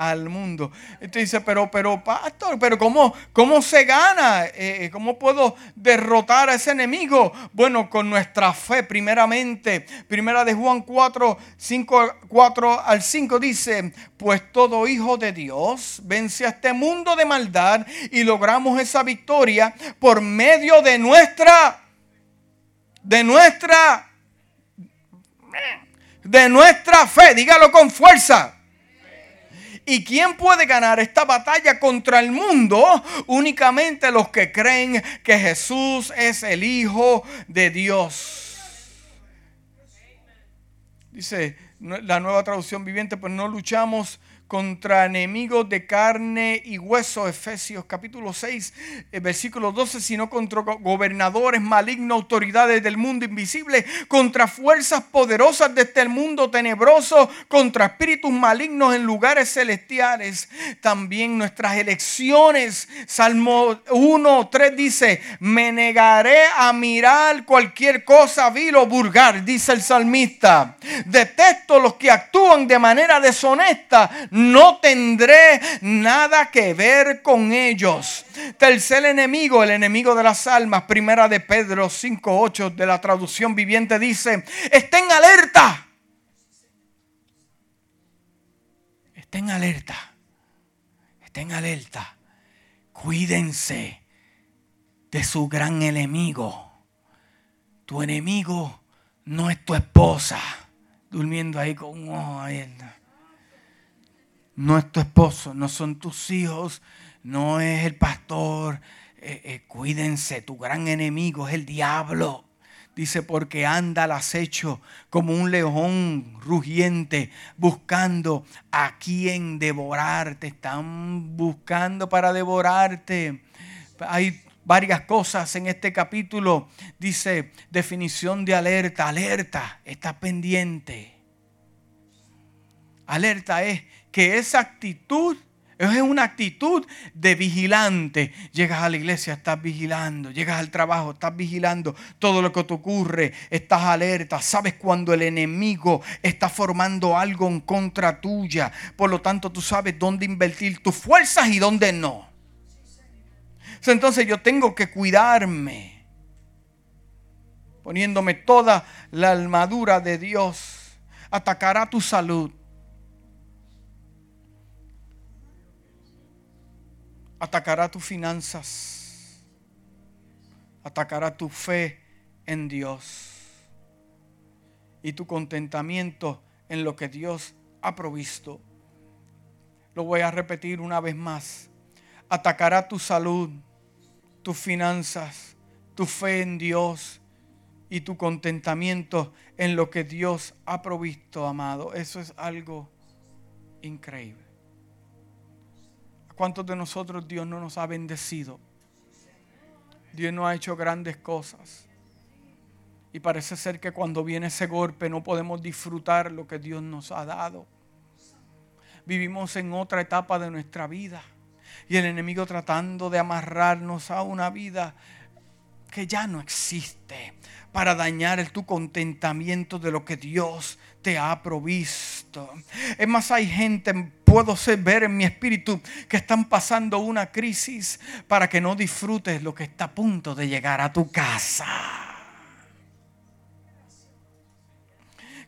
al mundo. Entonces dice, pero, pero, pastor, pero ¿cómo, cómo se gana? Eh, eh, ¿Cómo puedo derrotar a ese enemigo? Bueno, con nuestra fe, primeramente. Primera de Juan 4, 5, 4 al 5 dice, pues todo hijo de Dios vence a este mundo de maldad y logramos esa victoria por medio de nuestra, de nuestra, de nuestra fe. Dígalo con fuerza ¿Y quién puede ganar esta batalla contra el mundo? Únicamente los que creen que Jesús es el Hijo de Dios. Dice la nueva traducción viviente, pues no luchamos contra enemigos de carne y hueso, Efesios capítulo 6, eh, versículo 12, sino contra gobernadores malignos, autoridades del mundo invisible, contra fuerzas poderosas de este mundo tenebroso, contra espíritus malignos en lugares celestiales. También nuestras elecciones, Salmo 1, 3 dice, me negaré a mirar cualquier cosa vil o vulgar, dice el salmista. Detesto los que actúan de manera deshonesta no tendré nada que ver con ellos. Tercer enemigo, el enemigo de las almas, primera de Pedro 5.8 de la traducción viviente dice, estén alerta. Estén alerta. Estén alerta. Cuídense de su gran enemigo. Tu enemigo no es tu esposa durmiendo ahí con un ojo no es tu esposo, no son tus hijos, no es el pastor. Eh, eh, cuídense, tu gran enemigo es el diablo. Dice, porque anda al acecho como un león rugiente, buscando a quien devorarte. Están buscando para devorarte. Hay varias cosas en este capítulo. Dice, definición de alerta, alerta, está pendiente. Alerta es que esa actitud es una actitud de vigilante. Llegas a la iglesia, estás vigilando. Llegas al trabajo, estás vigilando todo lo que te ocurre. Estás alerta. Sabes cuando el enemigo está formando algo en contra tuya. Por lo tanto, tú sabes dónde invertir tus fuerzas y dónde no. Entonces yo tengo que cuidarme. Poniéndome toda la armadura de Dios atacará tu salud, atacará tus finanzas, atacará tu fe en Dios y tu contentamiento en lo que Dios ha provisto. Lo voy a repetir una vez más. Atacará tu salud, tus finanzas, tu fe en Dios y tu contentamiento en lo que Dios ha provisto, amado. Eso es algo increíble. ¿A cuántos de nosotros Dios no nos ha bendecido? Dios no ha hecho grandes cosas. Y parece ser que cuando viene ese golpe no podemos disfrutar lo que Dios nos ha dado. Vivimos en otra etapa de nuestra vida. Y el enemigo tratando de amarrarnos a una vida que ya no existe para dañar el tu contentamiento de lo que Dios te ha provisto. Es más, hay gente, puedo ver en mi espíritu, que están pasando una crisis para que no disfrutes lo que está a punto de llegar a tu casa.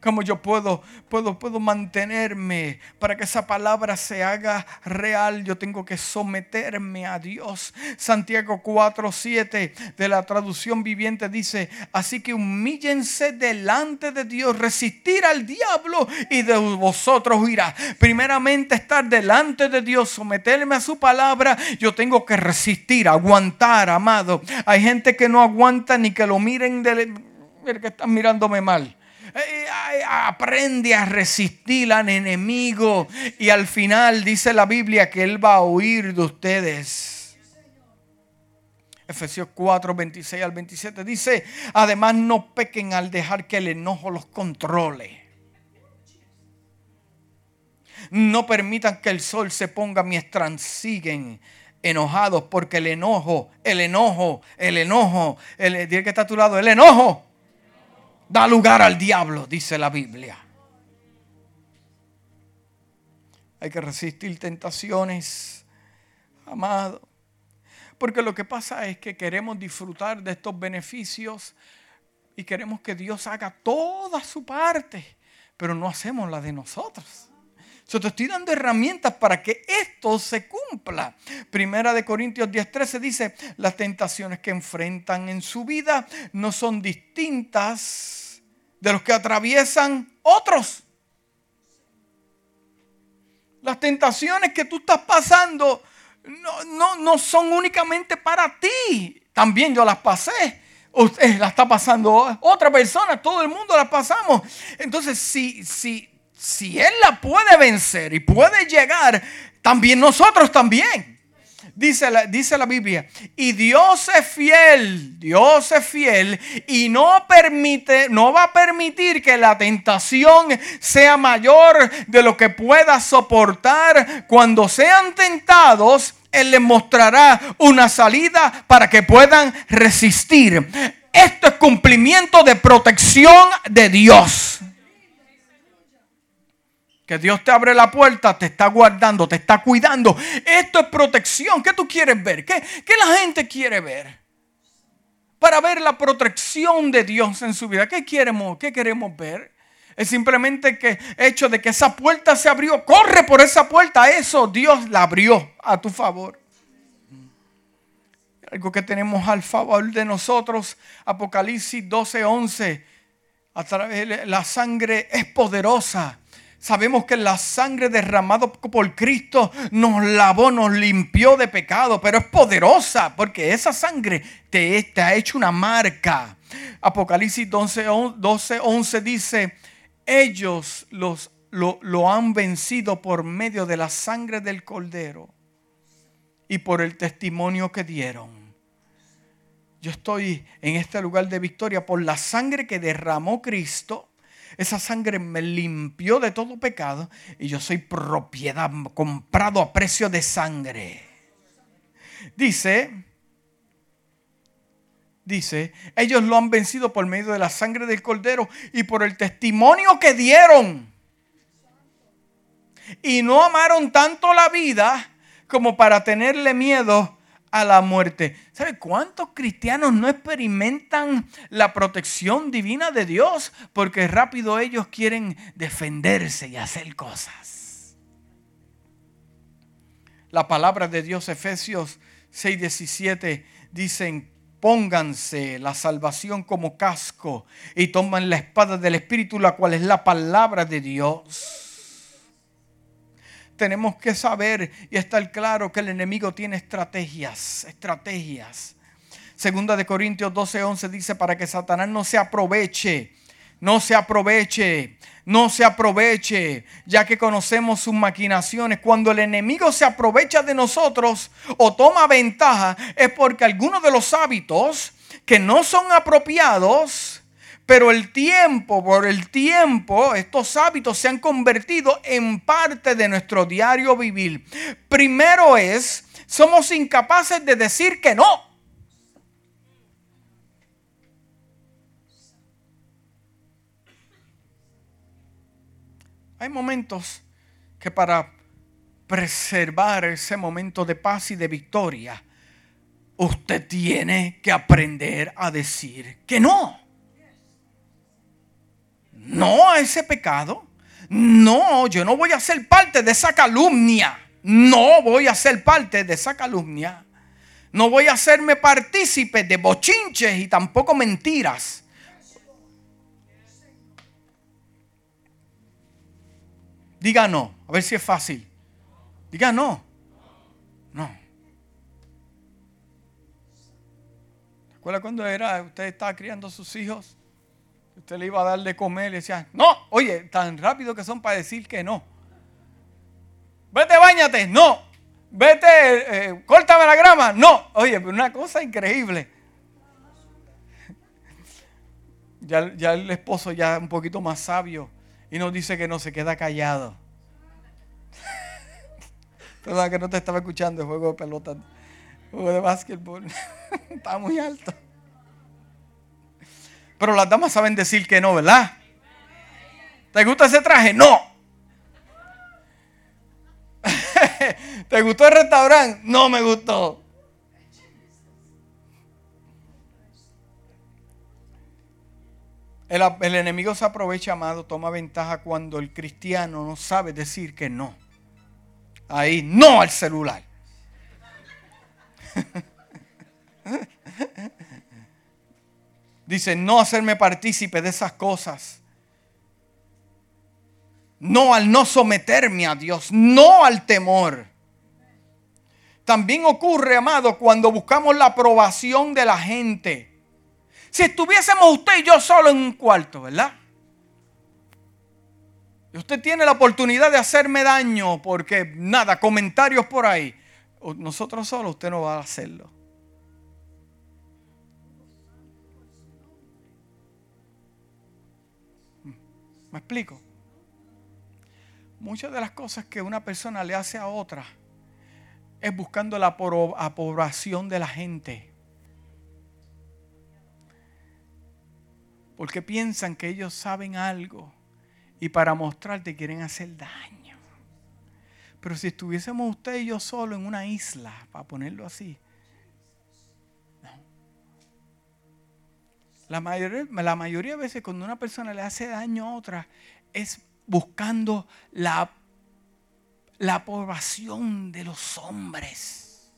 Cómo yo puedo, puedo, puedo mantenerme para que esa palabra se haga real. Yo tengo que someterme a Dios. Santiago 4, 7 de la traducción viviente dice, así que humíllense delante de Dios, resistir al diablo y de vosotros huirá. Primeramente estar delante de Dios, someterme a su palabra, yo tengo que resistir, aguantar, amado. Hay gente que no aguanta ni que lo miren de... que están mirándome mal. Eh, aprende a resistir al enemigo y al final dice la Biblia que Él va a huir de ustedes. Efesios 4, 26 al 27 dice, además no pequen al dejar que el enojo los controle. No permitan que el sol se ponga mientras siguen enojados, porque el enojo, el enojo, el enojo, el, que está a tu lado, el enojo da lugar al diablo, dice la Biblia. Hay que resistir tentaciones, amado. Porque lo que pasa es que queremos disfrutar de estos beneficios y queremos que Dios haga toda su parte, pero no hacemos la de nosotros. Yo te estoy dando herramientas para que esto se cumpla. Primera de Corintios 10:13 dice, las tentaciones que enfrentan en su vida no son distintas de los que atraviesan otros. Las tentaciones que tú estás pasando no, no, son únicamente para ti. También yo las pasé. Usted las está pasando otra persona. Todo el mundo las pasamos. Entonces, si, si, si Él la puede vencer y puede llegar, también nosotros también. Dice la, dice la Biblia, y Dios es fiel, Dios es fiel y no permite, no va a permitir que la tentación sea mayor de lo que pueda soportar. Cuando sean tentados, Él les mostrará una salida para que puedan resistir. Esto es cumplimiento de protección de Dios. Que Dios te abre la puerta, te está guardando, te está cuidando. Esto es protección. ¿Qué tú quieres ver? ¿Qué, la gente quiere ver? Para ver la protección de Dios en su vida. ¿Qué queremos, qué queremos ver? Es simplemente que hecho de que esa puerta se abrió. Corre por esa puerta. Eso Dios la abrió a tu favor. Algo que tenemos al favor de nosotros. Apocalipsis 12:11. A través la sangre es poderosa Sabemos que la sangre derramada por Cristo nos lavó, nos limpió de pecado, pero es poderosa porque esa sangre te, ha hecho una marca. Apocalipsis 12, 11 dice, ellos los, lo, lo han vencido por medio de la sangre del cordero y por el testimonio que dieron. Yo estoy en este lugar de victoria por la sangre que derramó Cristo esa sangre me limpió de todo pecado y yo soy propiedad, comprado a precio de sangre. Dice, dice, ellos lo han vencido por medio de la sangre del cordero y por el testimonio que dieron. Y no amaron tanto la vida como para tenerle miedo a la muerte. ¿Sabe cuántos cristianos no experimentan la protección divina de Dios? Porque rápido ellos quieren defenderse y hacer cosas. La palabra de Dios, Efesios 6:17, dicen, pónganse la salvación como casco y toman la espada del Espíritu, la cual es la palabra de Dios tenemos que saber y estar claro que el enemigo tiene estrategias, estrategias. Segunda de Corintios 12, 11 dice para que Satanás no se aproveche, no se aproveche, no se aproveche, ya que conocemos sus maquinaciones. Cuando el enemigo se aprovecha de nosotros o toma ventaja, es porque algunos de los hábitos que no son apropiados, pero el tiempo, por el tiempo, estos hábitos se han convertido en parte de nuestro diario vivir. Primero es, somos incapaces de decir que no. Hay momentos que para preservar ese momento de paz y de victoria, usted tiene que aprender a decir que no no a ese pecado. No, yo no voy a ser parte de esa calumnia. No voy a ser parte de esa calumnia. No voy a hacerme partícipe de bochinches y tampoco mentiras. Diga no, a ver si es fácil. Diga no. No. ¿Recuerda cuando era usted estaba criando a sus hijos? Le iba a dar de comer y decía, no, oye, tan rápido que son para decir que no. Vete, bañate, no. Vete, eh, córtame la grama, no. Oye, una cosa increíble. Ya, ya el esposo ya un poquito más sabio y nos dice que no se queda callado. Perdón que no te estaba escuchando el juego de pelota, juego de básquetbol. Está muy alto. Pero las damas saben decir que no, ¿verdad? ¿Te gusta ese traje? No. ¿Te gustó el restaurante? No me gustó. El, el, enemigo se aprovecha, amado, toma ventaja cuando el cristiano no sabe decir que no. Ahí, no al celular. Dice, no hacerme partícipe de esas cosas. No al no someterme a Dios, no al temor. También ocurre, amado, cuando buscamos la aprobación de la gente. Si estuviésemos usted y yo solo en un cuarto, ¿verdad? Y usted tiene la oportunidad de hacerme daño porque nada, comentarios por ahí. Nosotros solos, usted no va a hacerlo. ¿Me explico? Muchas de las cosas que una persona le hace a otra es buscando la aprobación de la gente. Porque piensan que ellos saben algo y para mostrarte quieren hacer daño. Pero si estuviésemos usted y yo solo en una isla, para ponerlo así, La mayoría, la mayoría de veces cuando una persona le hace daño a otra es buscando la, la aprobación de los hombres.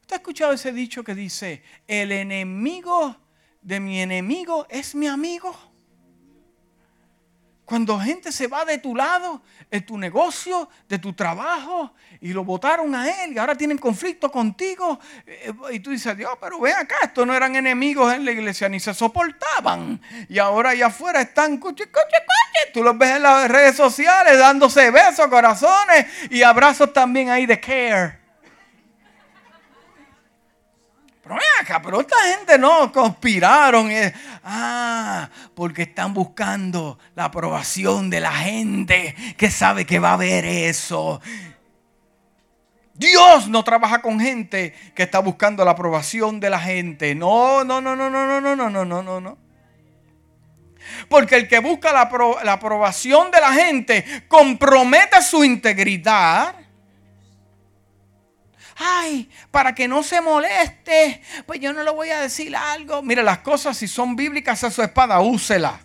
¿Usted ha escuchado ese dicho que dice, el enemigo de mi enemigo es mi amigo? Cuando gente se va de tu lado, de tu negocio, de tu trabajo, y lo votaron a él, y ahora tienen conflicto contigo, eh, y tú dices, Dios, pero ven acá, estos no eran enemigos en la iglesia, ni se soportaban. Y ahora allá afuera están, cuchi, tú los ves en las redes sociales dándose besos, corazones y abrazos también ahí de care. Pero pero esta gente no conspiraron. ah, porque están buscando la aprobación de la gente que sabe que va a haber eso. Dios no trabaja con gente que está buscando la aprobación de la gente. No, no, no, no, no, no, no, no, no, no, no. Porque el que busca la, la aprobación de la gente compromete su integridad ay, para que no se moleste, pues yo no le voy a decir algo. Mire, las cosas si son bíblicas a su espada, úsela.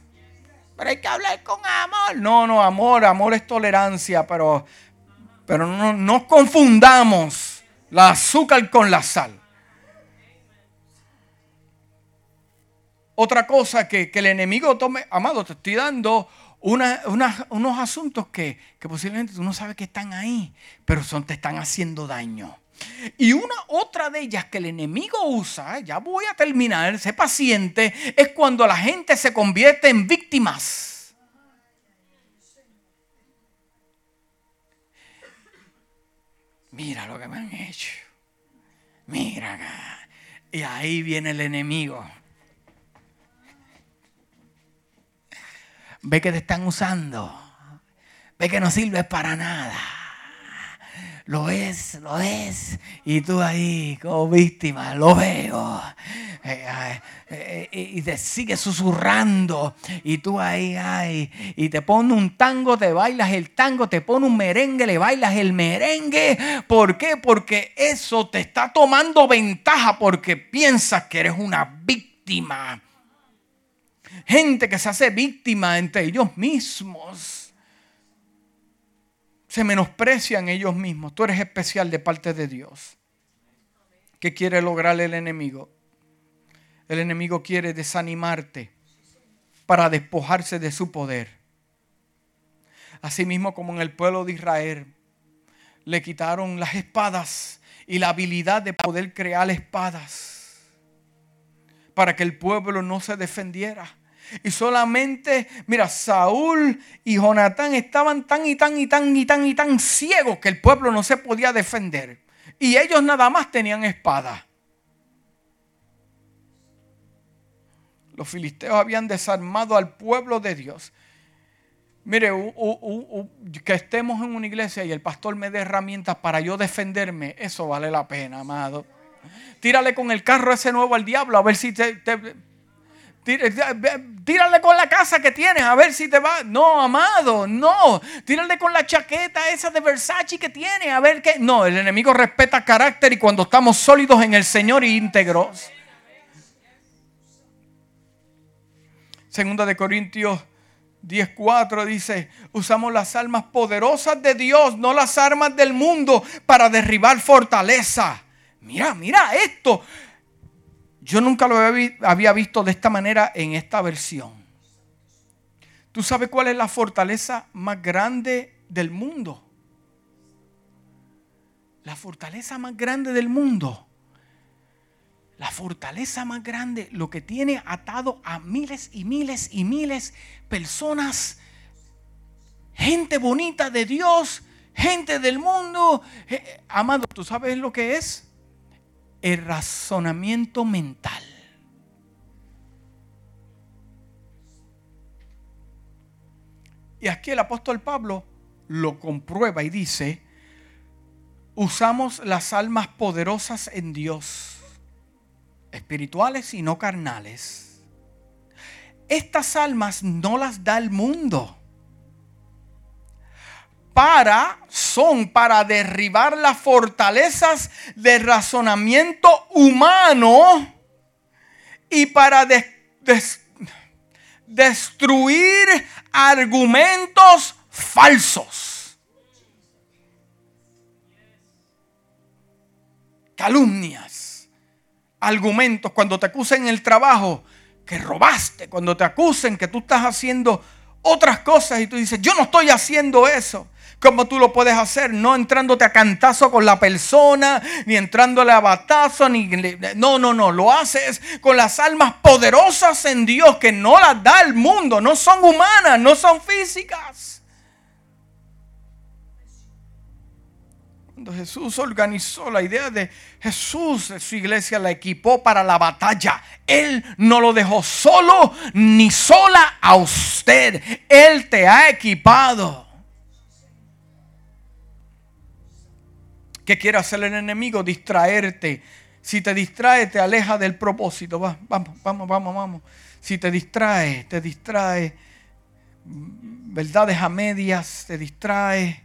Pero hay que hablar con amor. No, no, amor, amor es tolerancia, pero, pero no, no confundamos la azúcar con la sal. Otra cosa que, el enemigo tome, amado, te estoy dando unos asuntos que, posiblemente tú no sabes que están ahí, pero son, te están haciendo daño. Y una otra de ellas que el enemigo usa, ya voy a terminar, sé paciente, es cuando la gente se convierte en víctimas. Mira lo que me han hecho. Mira acá. Y ahí viene el enemigo. Ve que te están usando. Ve que no sirves para nada. Lo es, lo es. Y tú ahí como víctima, lo veo. Eh, eh, eh, y te sigue susurrando. Y tú ahí, ay. Y te pone un tango, te bailas el tango. Te pone un merengue, le bailas el merengue. ¿Por qué? Porque eso te está tomando ventaja porque piensas que eres una víctima. Gente que se hace víctima entre ellos mismos. Se menosprecian ellos mismos. Tú eres especial de parte de Dios. ¿Qué quiere lograr el enemigo? El enemigo quiere desanimarte para despojarse de su poder. Asimismo como en el pueblo de Israel le quitaron las espadas y la habilidad de poder crear espadas para que el pueblo no se defendiera. Y solamente, mira, Saúl y Jonatán estaban tan y tan y tan y tan y tan ciegos que el pueblo no se podía defender. Y ellos nada más tenían espada. Los filisteos habían desarmado al pueblo de Dios. Mire, que estemos en una iglesia y el pastor me dé herramientas para yo defenderme, eso vale la pena, amado. Tírale con el carro ese nuevo al diablo a ver si te Tírale con la casa que tienes a ver si te va. No, amado, no. Tírale con la chaqueta esa de Versace que tienes a ver qué. No, el enemigo respeta carácter y cuando estamos sólidos en el Señor y íntegros. Segunda de Corintios 10:4 dice, usamos las armas poderosas de Dios, no las armas del mundo, para derribar fortaleza. Mira, mira esto. Yo nunca lo había visto de esta manera en esta versión. ¿Tú sabes cuál es la fortaleza más grande del mundo? La fortaleza más grande del mundo. La fortaleza más grande, lo que tiene atado a miles y miles y miles personas, gente bonita de Dios, gente del mundo. Eh, amado, ¿tú sabes lo que es? El razonamiento mental. Y aquí el apóstol Pablo lo comprueba y dice, usamos las almas poderosas en Dios, espirituales y no carnales. Estas almas no las da el mundo para, son para derribar las fortalezas de razonamiento humano y para destruir argumentos falsos. Calumnias, argumentos, cuando te acusen en el trabajo que robaste, cuando te acusen que tú estás haciendo otras cosas y tú dices, yo no estoy haciendo eso. ¿Cómo tú lo puedes hacer? No entrándote a cantazo con la persona, ni entrándole a batazo, ni... No, no, no. Lo haces con las almas poderosas en Dios que no las da el mundo. No son humanas, no son físicas. Cuando Jesús organizó la idea de Jesús, su iglesia la equipó para la batalla. Él no lo dejó solo ni sola a usted. Él te ha equipado. ¿Qué quiere hacer el enemigo? Distraerte. Si te distrae, te aleja del propósito. vamos, vamos, vamos, vamos. Si te distrae, te distrae. Verdades a medias, te distrae.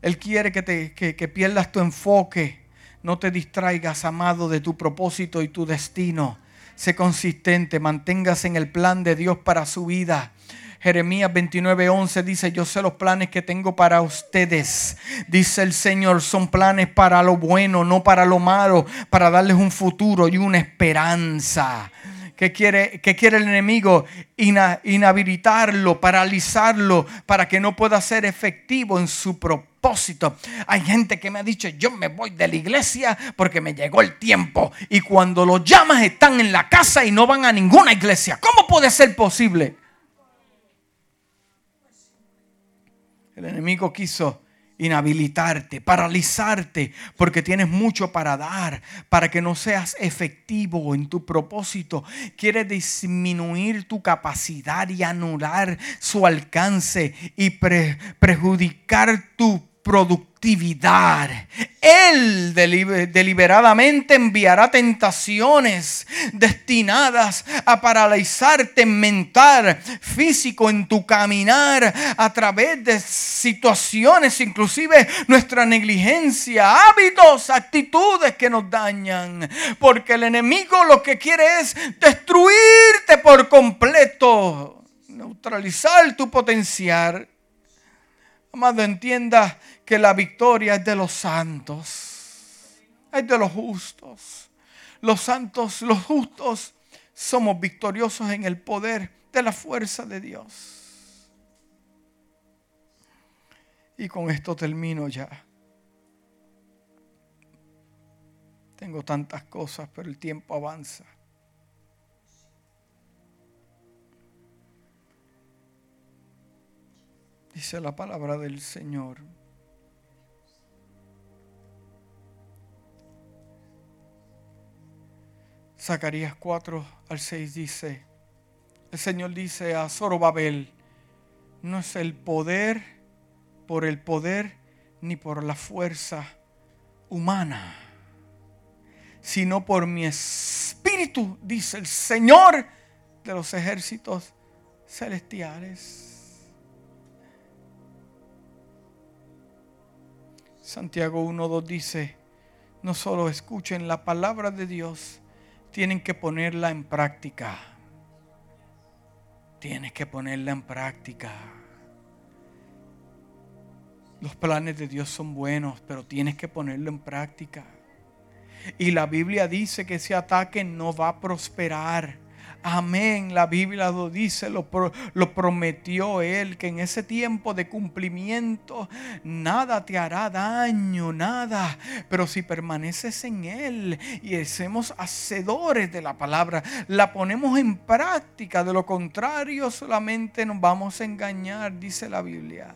Él quiere que, te, que pierdas tu enfoque. No te distraigas, amado, de tu propósito y tu destino. Sé consistente, manténgase en el plan de Dios para su vida. Jeremías 29:11 dice, yo sé los planes que tengo para ustedes. Dice el Señor, son planes para lo bueno, no para lo malo, para darles un futuro y una esperanza. ¿Qué quiere, qué quiere el enemigo? inhabilitarlo, paralizarlo, para que no pueda ser efectivo en su propósito. Hay gente que me ha dicho, yo me voy de la iglesia porque me llegó el tiempo. Y cuando los llamas están en la casa y no van a ninguna iglesia. ¿Cómo puede ser posible? El enemigo quiso inhabilitarte, paralizarte, porque tienes mucho para dar, para que no seas efectivo en tu propósito. Quiere disminuir tu capacidad y anular su alcance y perjudicar tu productividad. Él deliberadamente enviará tentaciones destinadas a paralizarte mental, físico, en tu caminar, a través de situaciones, inclusive nuestra negligencia, hábitos, actitudes que nos dañan. Porque el enemigo lo que quiere es destruirte por completo, neutralizar tu potencial. Amado, entienda que la victoria es de los santos, es de los justos. Los santos, los justos, somos victoriosos en el poder de la fuerza de Dios. Y con esto termino ya. Tengo tantas cosas, pero el tiempo avanza. Dice la palabra del Señor. Zacarías 4 al 6 dice, el Señor dice a Zorobabel, no es el poder por el poder ni por la fuerza humana, sino por mi espíritu, dice el Señor de los ejércitos celestiales. Santiago 1.2 dice, no solo escuchen la palabra de Dios, tienen que ponerla en práctica. Tienes que ponerla en práctica. Los planes de Dios son buenos, pero tienes que ponerlo en práctica. Y la Biblia dice que ese ataque no va a prosperar Amén. La Biblia lo dice, lo, prometió Él, que en ese tiempo de cumplimiento nada te hará daño, nada. Pero si permaneces en Él y somos hacedores de la palabra, la ponemos en práctica. De lo contrario, solamente nos vamos a engañar, dice la Biblia.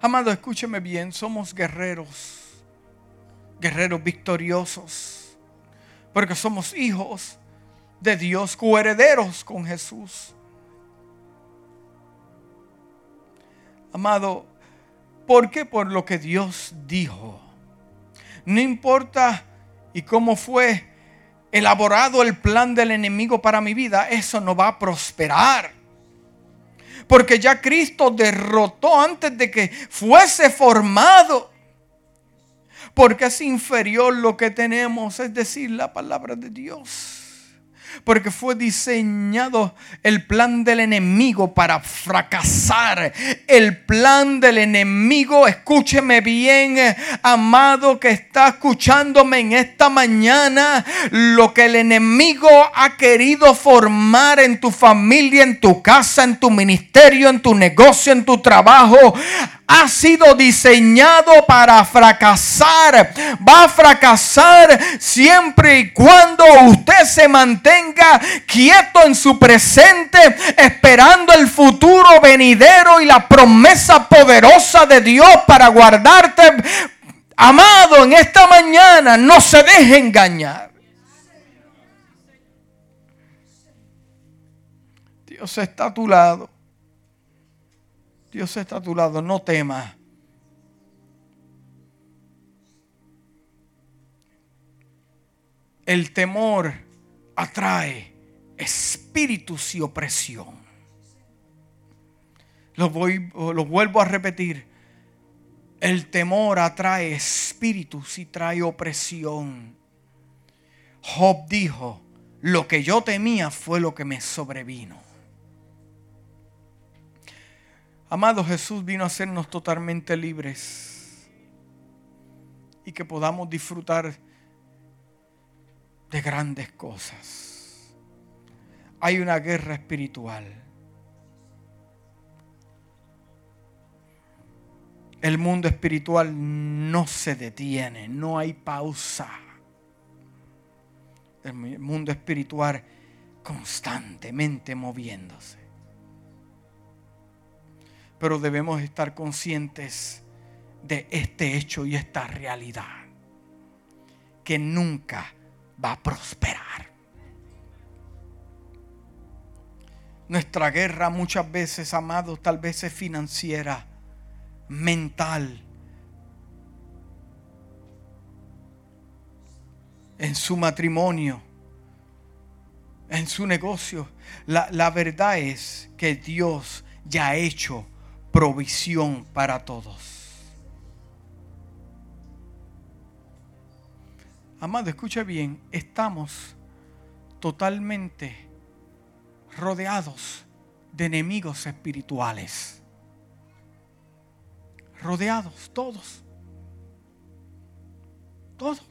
Amado, escúcheme bien, somos guerreros, guerreros victoriosos porque somos hijos de Dios, coherederos con Jesús. Amado, ¿por qué? Por lo que Dios dijo. No importa y cómo fue elaborado el plan del enemigo para mi vida, eso no va a prosperar. Porque ya Cristo derrotó antes de que fuese formado porque es inferior lo que tenemos, es decir, la palabra de Dios. Porque fue diseñado el plan del enemigo para fracasar. El plan del enemigo, escúcheme bien, amado que está escuchándome en esta mañana. Lo que el enemigo ha querido formar en tu familia, en tu casa, en tu ministerio, en tu negocio, en tu trabajo ha sido diseñado para fracasar. Va a fracasar siempre y cuando usted se mantenga quieto en su presente, esperando el futuro venidero y la promesa poderosa de Dios para guardarte. Amado, en esta mañana no se deje engañar. Dios está a tu lado. Dios está a tu lado, no temas. El temor atrae espíritus y opresión. Lo, voy, lo vuelvo a repetir. El temor atrae espíritus y trae opresión. Job dijo, lo que yo temía fue lo que me sobrevino. Amado Jesús vino a hacernos totalmente libres y que podamos disfrutar de grandes cosas. Hay una guerra espiritual. El mundo espiritual no se detiene, no hay pausa. El mundo espiritual constantemente moviéndose. Pero debemos estar conscientes de este hecho y esta realidad. Que nunca va a prosperar. Nuestra guerra muchas veces, amados, tal vez es financiera, mental, en su matrimonio, en su negocio. La, la, verdad es que Dios ya ha hecho provisión para todos. Amado, escuche bien, estamos totalmente rodeados de enemigos espirituales. Rodeados, todos. Todos.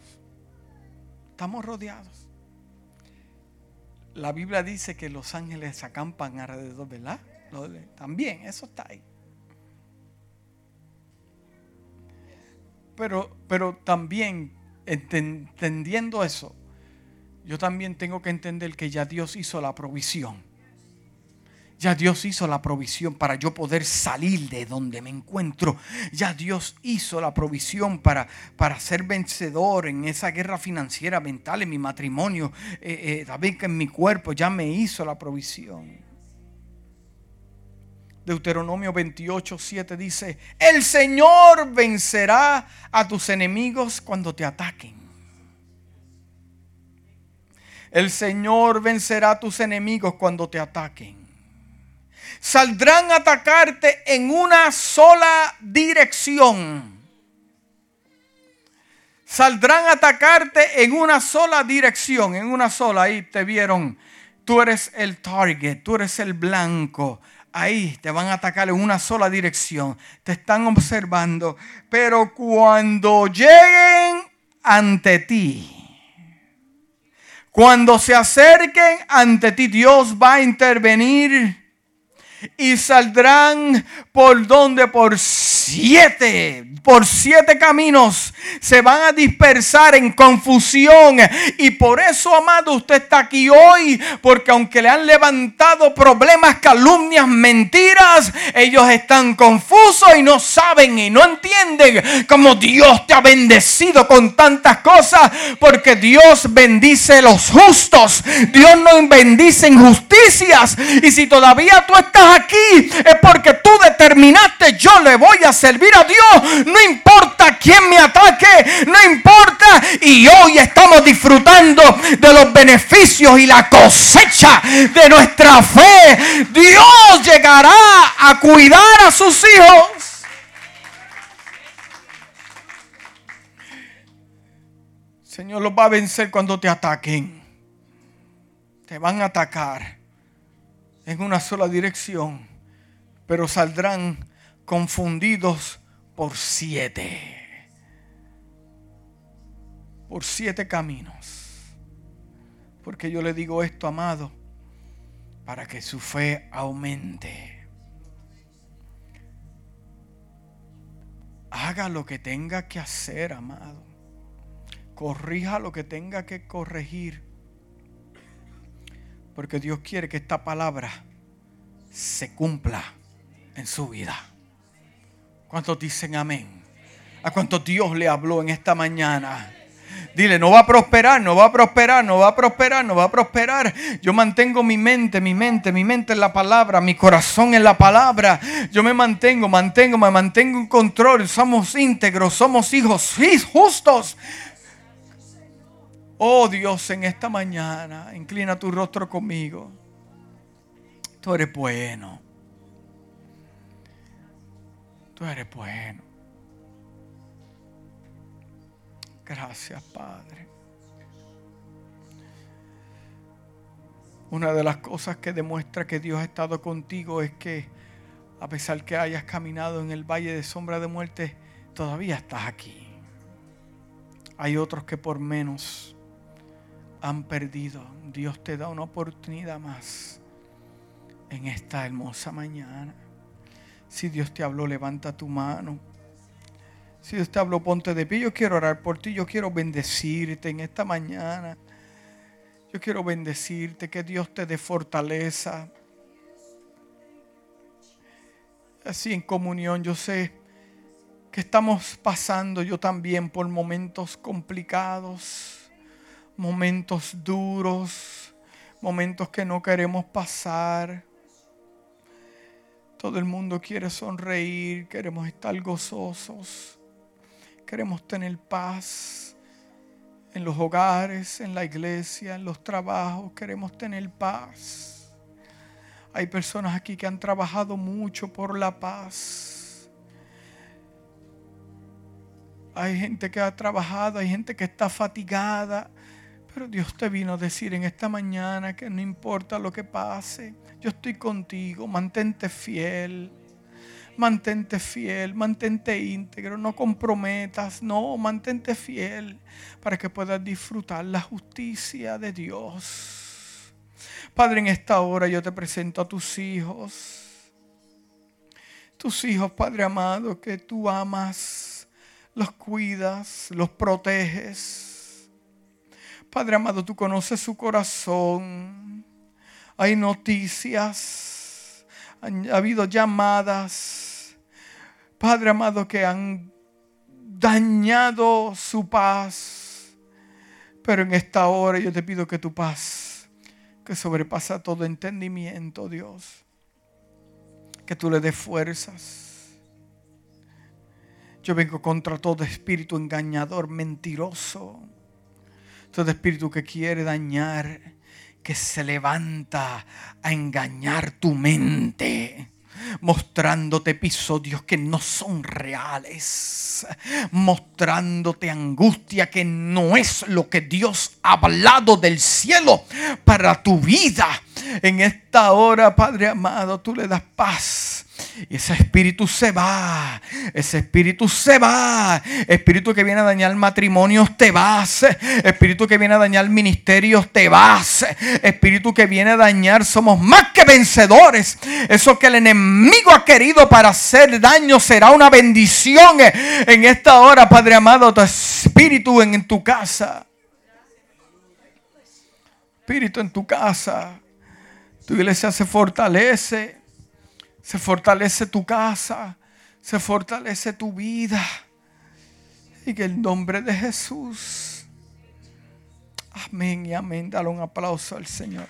Estamos rodeados. La Biblia dice que los ángeles acampan alrededor, ¿verdad? También, eso está ahí. Pero, pero también entendiendo eso, yo también tengo que entender que ya Dios hizo la provisión. Ya Dios hizo la provisión para yo poder salir de donde me encuentro. Ya Dios hizo la provisión para, para ser vencedor en esa guerra financiera, mental, en mi matrimonio, eh, eh, también que en mi cuerpo. Ya me hizo la provisión. Deuteronomio 28, 7 dice, el Señor vencerá a tus enemigos cuando te ataquen. El Señor vencerá a tus enemigos cuando te ataquen. Saldrán a atacarte en una sola dirección. Saldrán a atacarte en una sola dirección, en una sola. Ahí te vieron. Tú eres el target, tú eres el blanco ahí te van a atacar en una sola dirección. Te están observando. Pero cuando lleguen ante ti, cuando se acerquen ante ti, Dios va a intervenir y saldrán por donde, por siete, por siete caminos se van a dispersar en confusión. Y por eso, amado, usted está aquí hoy, porque aunque le han levantado problemas, calumnias, mentiras, ellos están confusos y no saben y no entienden cómo Dios te ha bendecido con tantas cosas, porque Dios bendice los justos, Dios no bendice injusticias. Y si todavía tú estás aquí, es porque tú determinaste, yo le voy a servir a Dios, no importa quién me ataque, no importa. Y hoy estamos disfrutando de los beneficios y la cosecha de nuestra fe. Dios llegará a cuidar a sus hijos. Señor los va a vencer cuando te ataquen. Te van a atacar en una sola dirección, pero saldrán confundidos por siete. Por siete caminos. Porque yo le digo esto, amado, para que su fe aumente. Haga lo que tenga que hacer, amado. Corrija lo que tenga que corregir. Porque Dios quiere que esta palabra se cumpla en su vida. ¿Cuántos dicen amén? ¿A cuántos Dios le habló en esta mañana? Dile, no va a prosperar, no va a prosperar, no va a prosperar, no va a prosperar. Yo mantengo mi mente, mi mente, mi mente en la palabra, mi corazón en la palabra. Yo me mantengo, mantengo, me mantengo en control. Somos íntegros, somos hijos justos. Oh Dios, en esta mañana, inclina tu rostro conmigo. Tú eres bueno. Tú eres bueno. Gracias, Padre. Una de las cosas que demuestra que Dios ha estado contigo es que a pesar que hayas caminado en el valle de sombra de muerte, todavía estás aquí. Hay otros que por menos han perdido. Dios te da una oportunidad más en esta hermosa mañana. Si Dios te habló, levanta tu mano. Si Dios te habló, ponte de pie. Yo quiero orar por ti. Yo quiero bendecirte en esta mañana. Yo quiero bendecirte, que Dios te dé fortaleza. Así en comunión, yo sé que estamos pasando yo también por momentos complicados, momentos duros, momentos que no queremos pasar. Todo el mundo quiere sonreír, queremos estar gozosos, queremos tener paz en los hogares, en la iglesia, en los trabajos, queremos tener paz. Hay personas aquí que han trabajado mucho por la paz. Hay gente que ha trabajado, hay gente que está fatigada. Pero Dios te vino a decir en esta mañana que no importa lo que pase, yo estoy contigo, mantente fiel. Mantente fiel, mantente íntegro, no comprometas, no, mantente fiel para que puedas disfrutar la justicia de Dios. Padre, en esta hora yo te presento a tus hijos. Tus hijos, Padre amado, que tú amas, los cuidas, los proteges. Padre amado, tú conoces su corazón. Hay noticias, ha habido llamadas, Padre amado, que han dañado su paz. Pero en esta hora yo te pido que tu paz, que sobrepasa todo entendimiento, Dios, que tú le des fuerzas. Yo vengo contra todo espíritu engañador, mentiroso todo espíritu que quiere dañar, que se levanta a engañar tu mente mostrándote episodios que no son reales, mostrándote angustia que no es lo que Dios ha hablado del cielo para tu vida. En esta hora, Padre amado, tú le das paz ese espíritu se va. Ese espíritu se va. Espíritu que viene a dañar matrimonios, te vas. Espíritu que viene a dañar ministerios, te vas. Espíritu que viene a dañar, somos más que vencedores. Eso que el enemigo ha querido para hacer daño será una bendición en esta hora, Padre amado. Tu espíritu en tu casa. Espíritu en tu casa. Tu iglesia se fortalece se fortalece tu casa, se fortalece tu vida. Y que el nombre de Jesús. Amén y amén. Dale un aplauso al Señor.